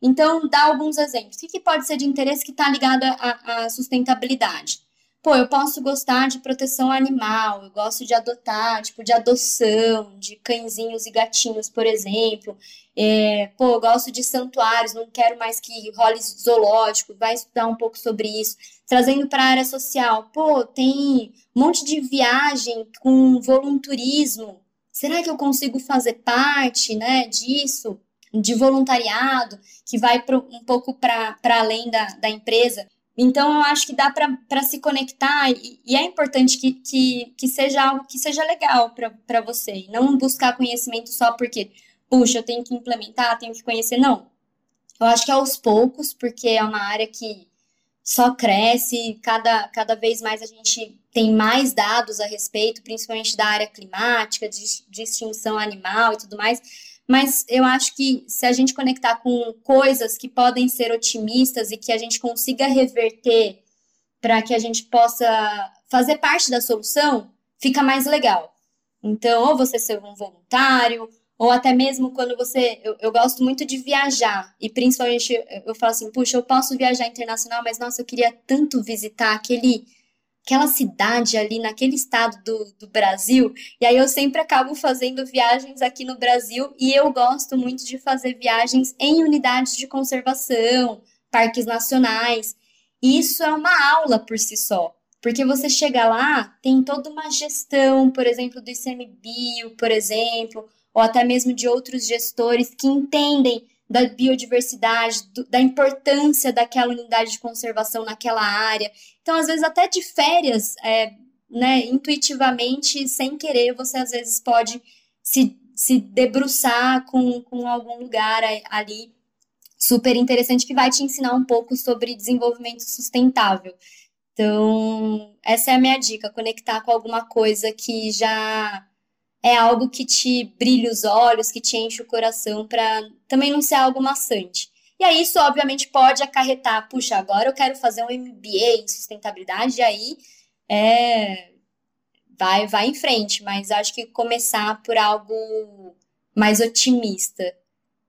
então dá alguns exemplos. O que, pode ser de interesse que está ligado à sustentabilidade? Pô, eu posso gostar de proteção animal, eu gosto de adotar, tipo, de adoção, de cãezinhos e gatinhos, por exemplo. É, pô, eu gosto de santuários, não quero mais que role zoológico, vai estudar um pouco sobre isso. Trazendo para a área social, pô, tem um monte de viagem com volunturismo. Será que eu consigo fazer parte, né, disso? De voluntariado, que vai pro, um pouco para além da, da empresa. Então, eu acho que dá para se conectar e, e, é importante que, que, que seja algo que seja legal para você. E não buscar conhecimento só porque, puxa, eu tenho que implementar, tenho que conhecer. Não. Eu acho que é aos poucos, porque é uma área que só cresce, cada, cada vez mais a gente tem mais dados a respeito, principalmente da área climática, de, de extinção animal e tudo mais mas eu acho que se a gente conectar com coisas que podem ser otimistas e que a gente consiga reverter para que a gente possa fazer parte da solução, fica mais legal. Então, ou você ser um voluntário, ou até mesmo quando você. Eu, eu gosto muito de viajar, e principalmente eu, falo assim: puxa, eu posso viajar internacional, mas nossa, eu queria tanto visitar aquele aquela cidade ali naquele estado do, do Brasil. E aí eu sempre acabo fazendo viagens aqui no Brasil e eu gosto muito de fazer viagens em unidades de conservação, parques nacionais. Isso é uma aula por si só. Porque você chega lá, tem toda uma gestão, por exemplo, do ICMBio, por exemplo, ou até mesmo de outros gestores que entendem da biodiversidade, do, da importância daquela unidade de conservação naquela área. Então, às vezes, até de férias, é, né, intuitivamente, sem querer, você às vezes pode se, se debruçar com, com algum lugar ali super interessante que vai te ensinar um pouco sobre desenvolvimento sustentável. Então, essa é a minha dica, conectar com alguma coisa que já é algo que te brilha os olhos, que te enche o coração, para também não ser algo maçante. E aí, isso obviamente pode acarretar, puxa, agora eu quero fazer um MBA em sustentabilidade, e aí é, vai, vai em frente, mas acho que começar por algo mais otimista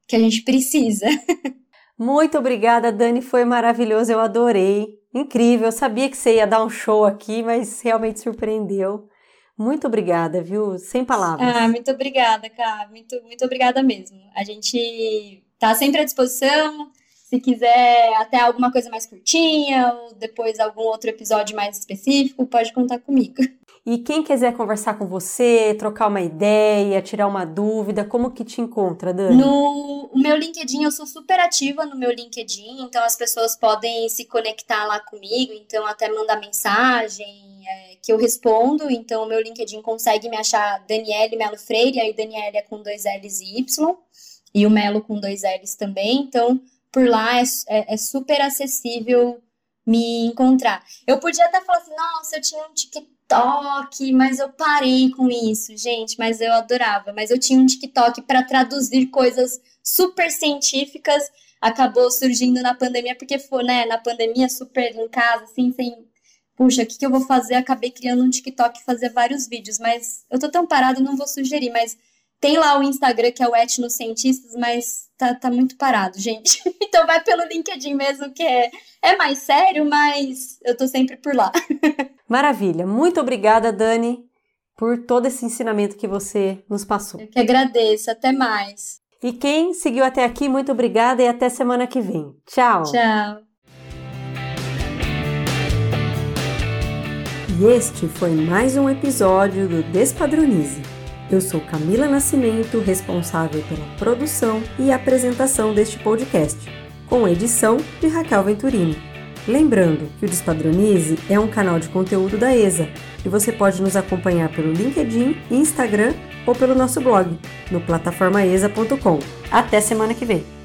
que a gente precisa. [LAUGHS] Muito obrigada, Dani, foi maravilhoso, eu adorei. Incrível, eu sabia que você ia dar um show aqui, mas realmente surpreendeu. Muito obrigada, viu? Sem palavras. Ah, muito obrigada, cara. Muito, muito obrigada mesmo. A gente tá sempre à disposição. Se quiser até alguma coisa mais curtinha, ou depois algum outro episódio mais específico, pode contar comigo. [LAUGHS] E quem quiser conversar com você, trocar uma ideia, tirar uma dúvida, como que te encontra, Dani? No meu LinkedIn, eu sou super ativa no meu LinkedIn, então as pessoas podem se conectar lá comigo, então até mandar mensagem, é, que eu respondo. Então, o meu LinkedIn consegue me achar Daniele Melo Freire, aí Daniele é com dois L's e Y, e o Melo com dois L's também. Então, por lá é, é, é super acessível me encontrar. Eu podia até falar assim, nossa, eu tinha um TikTok TikTok, mas eu parei com isso, gente, mas eu adorava. Mas eu tinha um TikTok para traduzir coisas super científicas, acabou surgindo na pandemia, porque foi, né, na pandemia, super em casa, assim, sem. Puxa, o que, que eu vou fazer? Acabei criando um TikTok e fazer vários vídeos, mas eu tô tão parado, não vou sugerir, mas tem lá o Instagram, que é o Etnocientistas, mas tá, tá muito parado, gente. [LAUGHS] então vai pelo LinkedIn mesmo, que é, é mais sério, mas eu tô sempre por lá. [LAUGHS] Maravilha. Muito obrigada, Dani, por todo esse ensinamento que você nos passou. Eu que agradeço. Até mais. E quem seguiu até aqui, muito obrigada e até semana que vem. Tchau. Tchau. E este foi mais um episódio do Despadronize. Eu sou Camila Nascimento, responsável pela produção e apresentação deste podcast, com edição de Raquel Venturini. Lembrando que o Despadronize é um canal de conteúdo da ESA e você pode nos acompanhar pelo LinkedIn, Instagram ou pelo nosso blog no plataformaesa.com. Até semana que vem!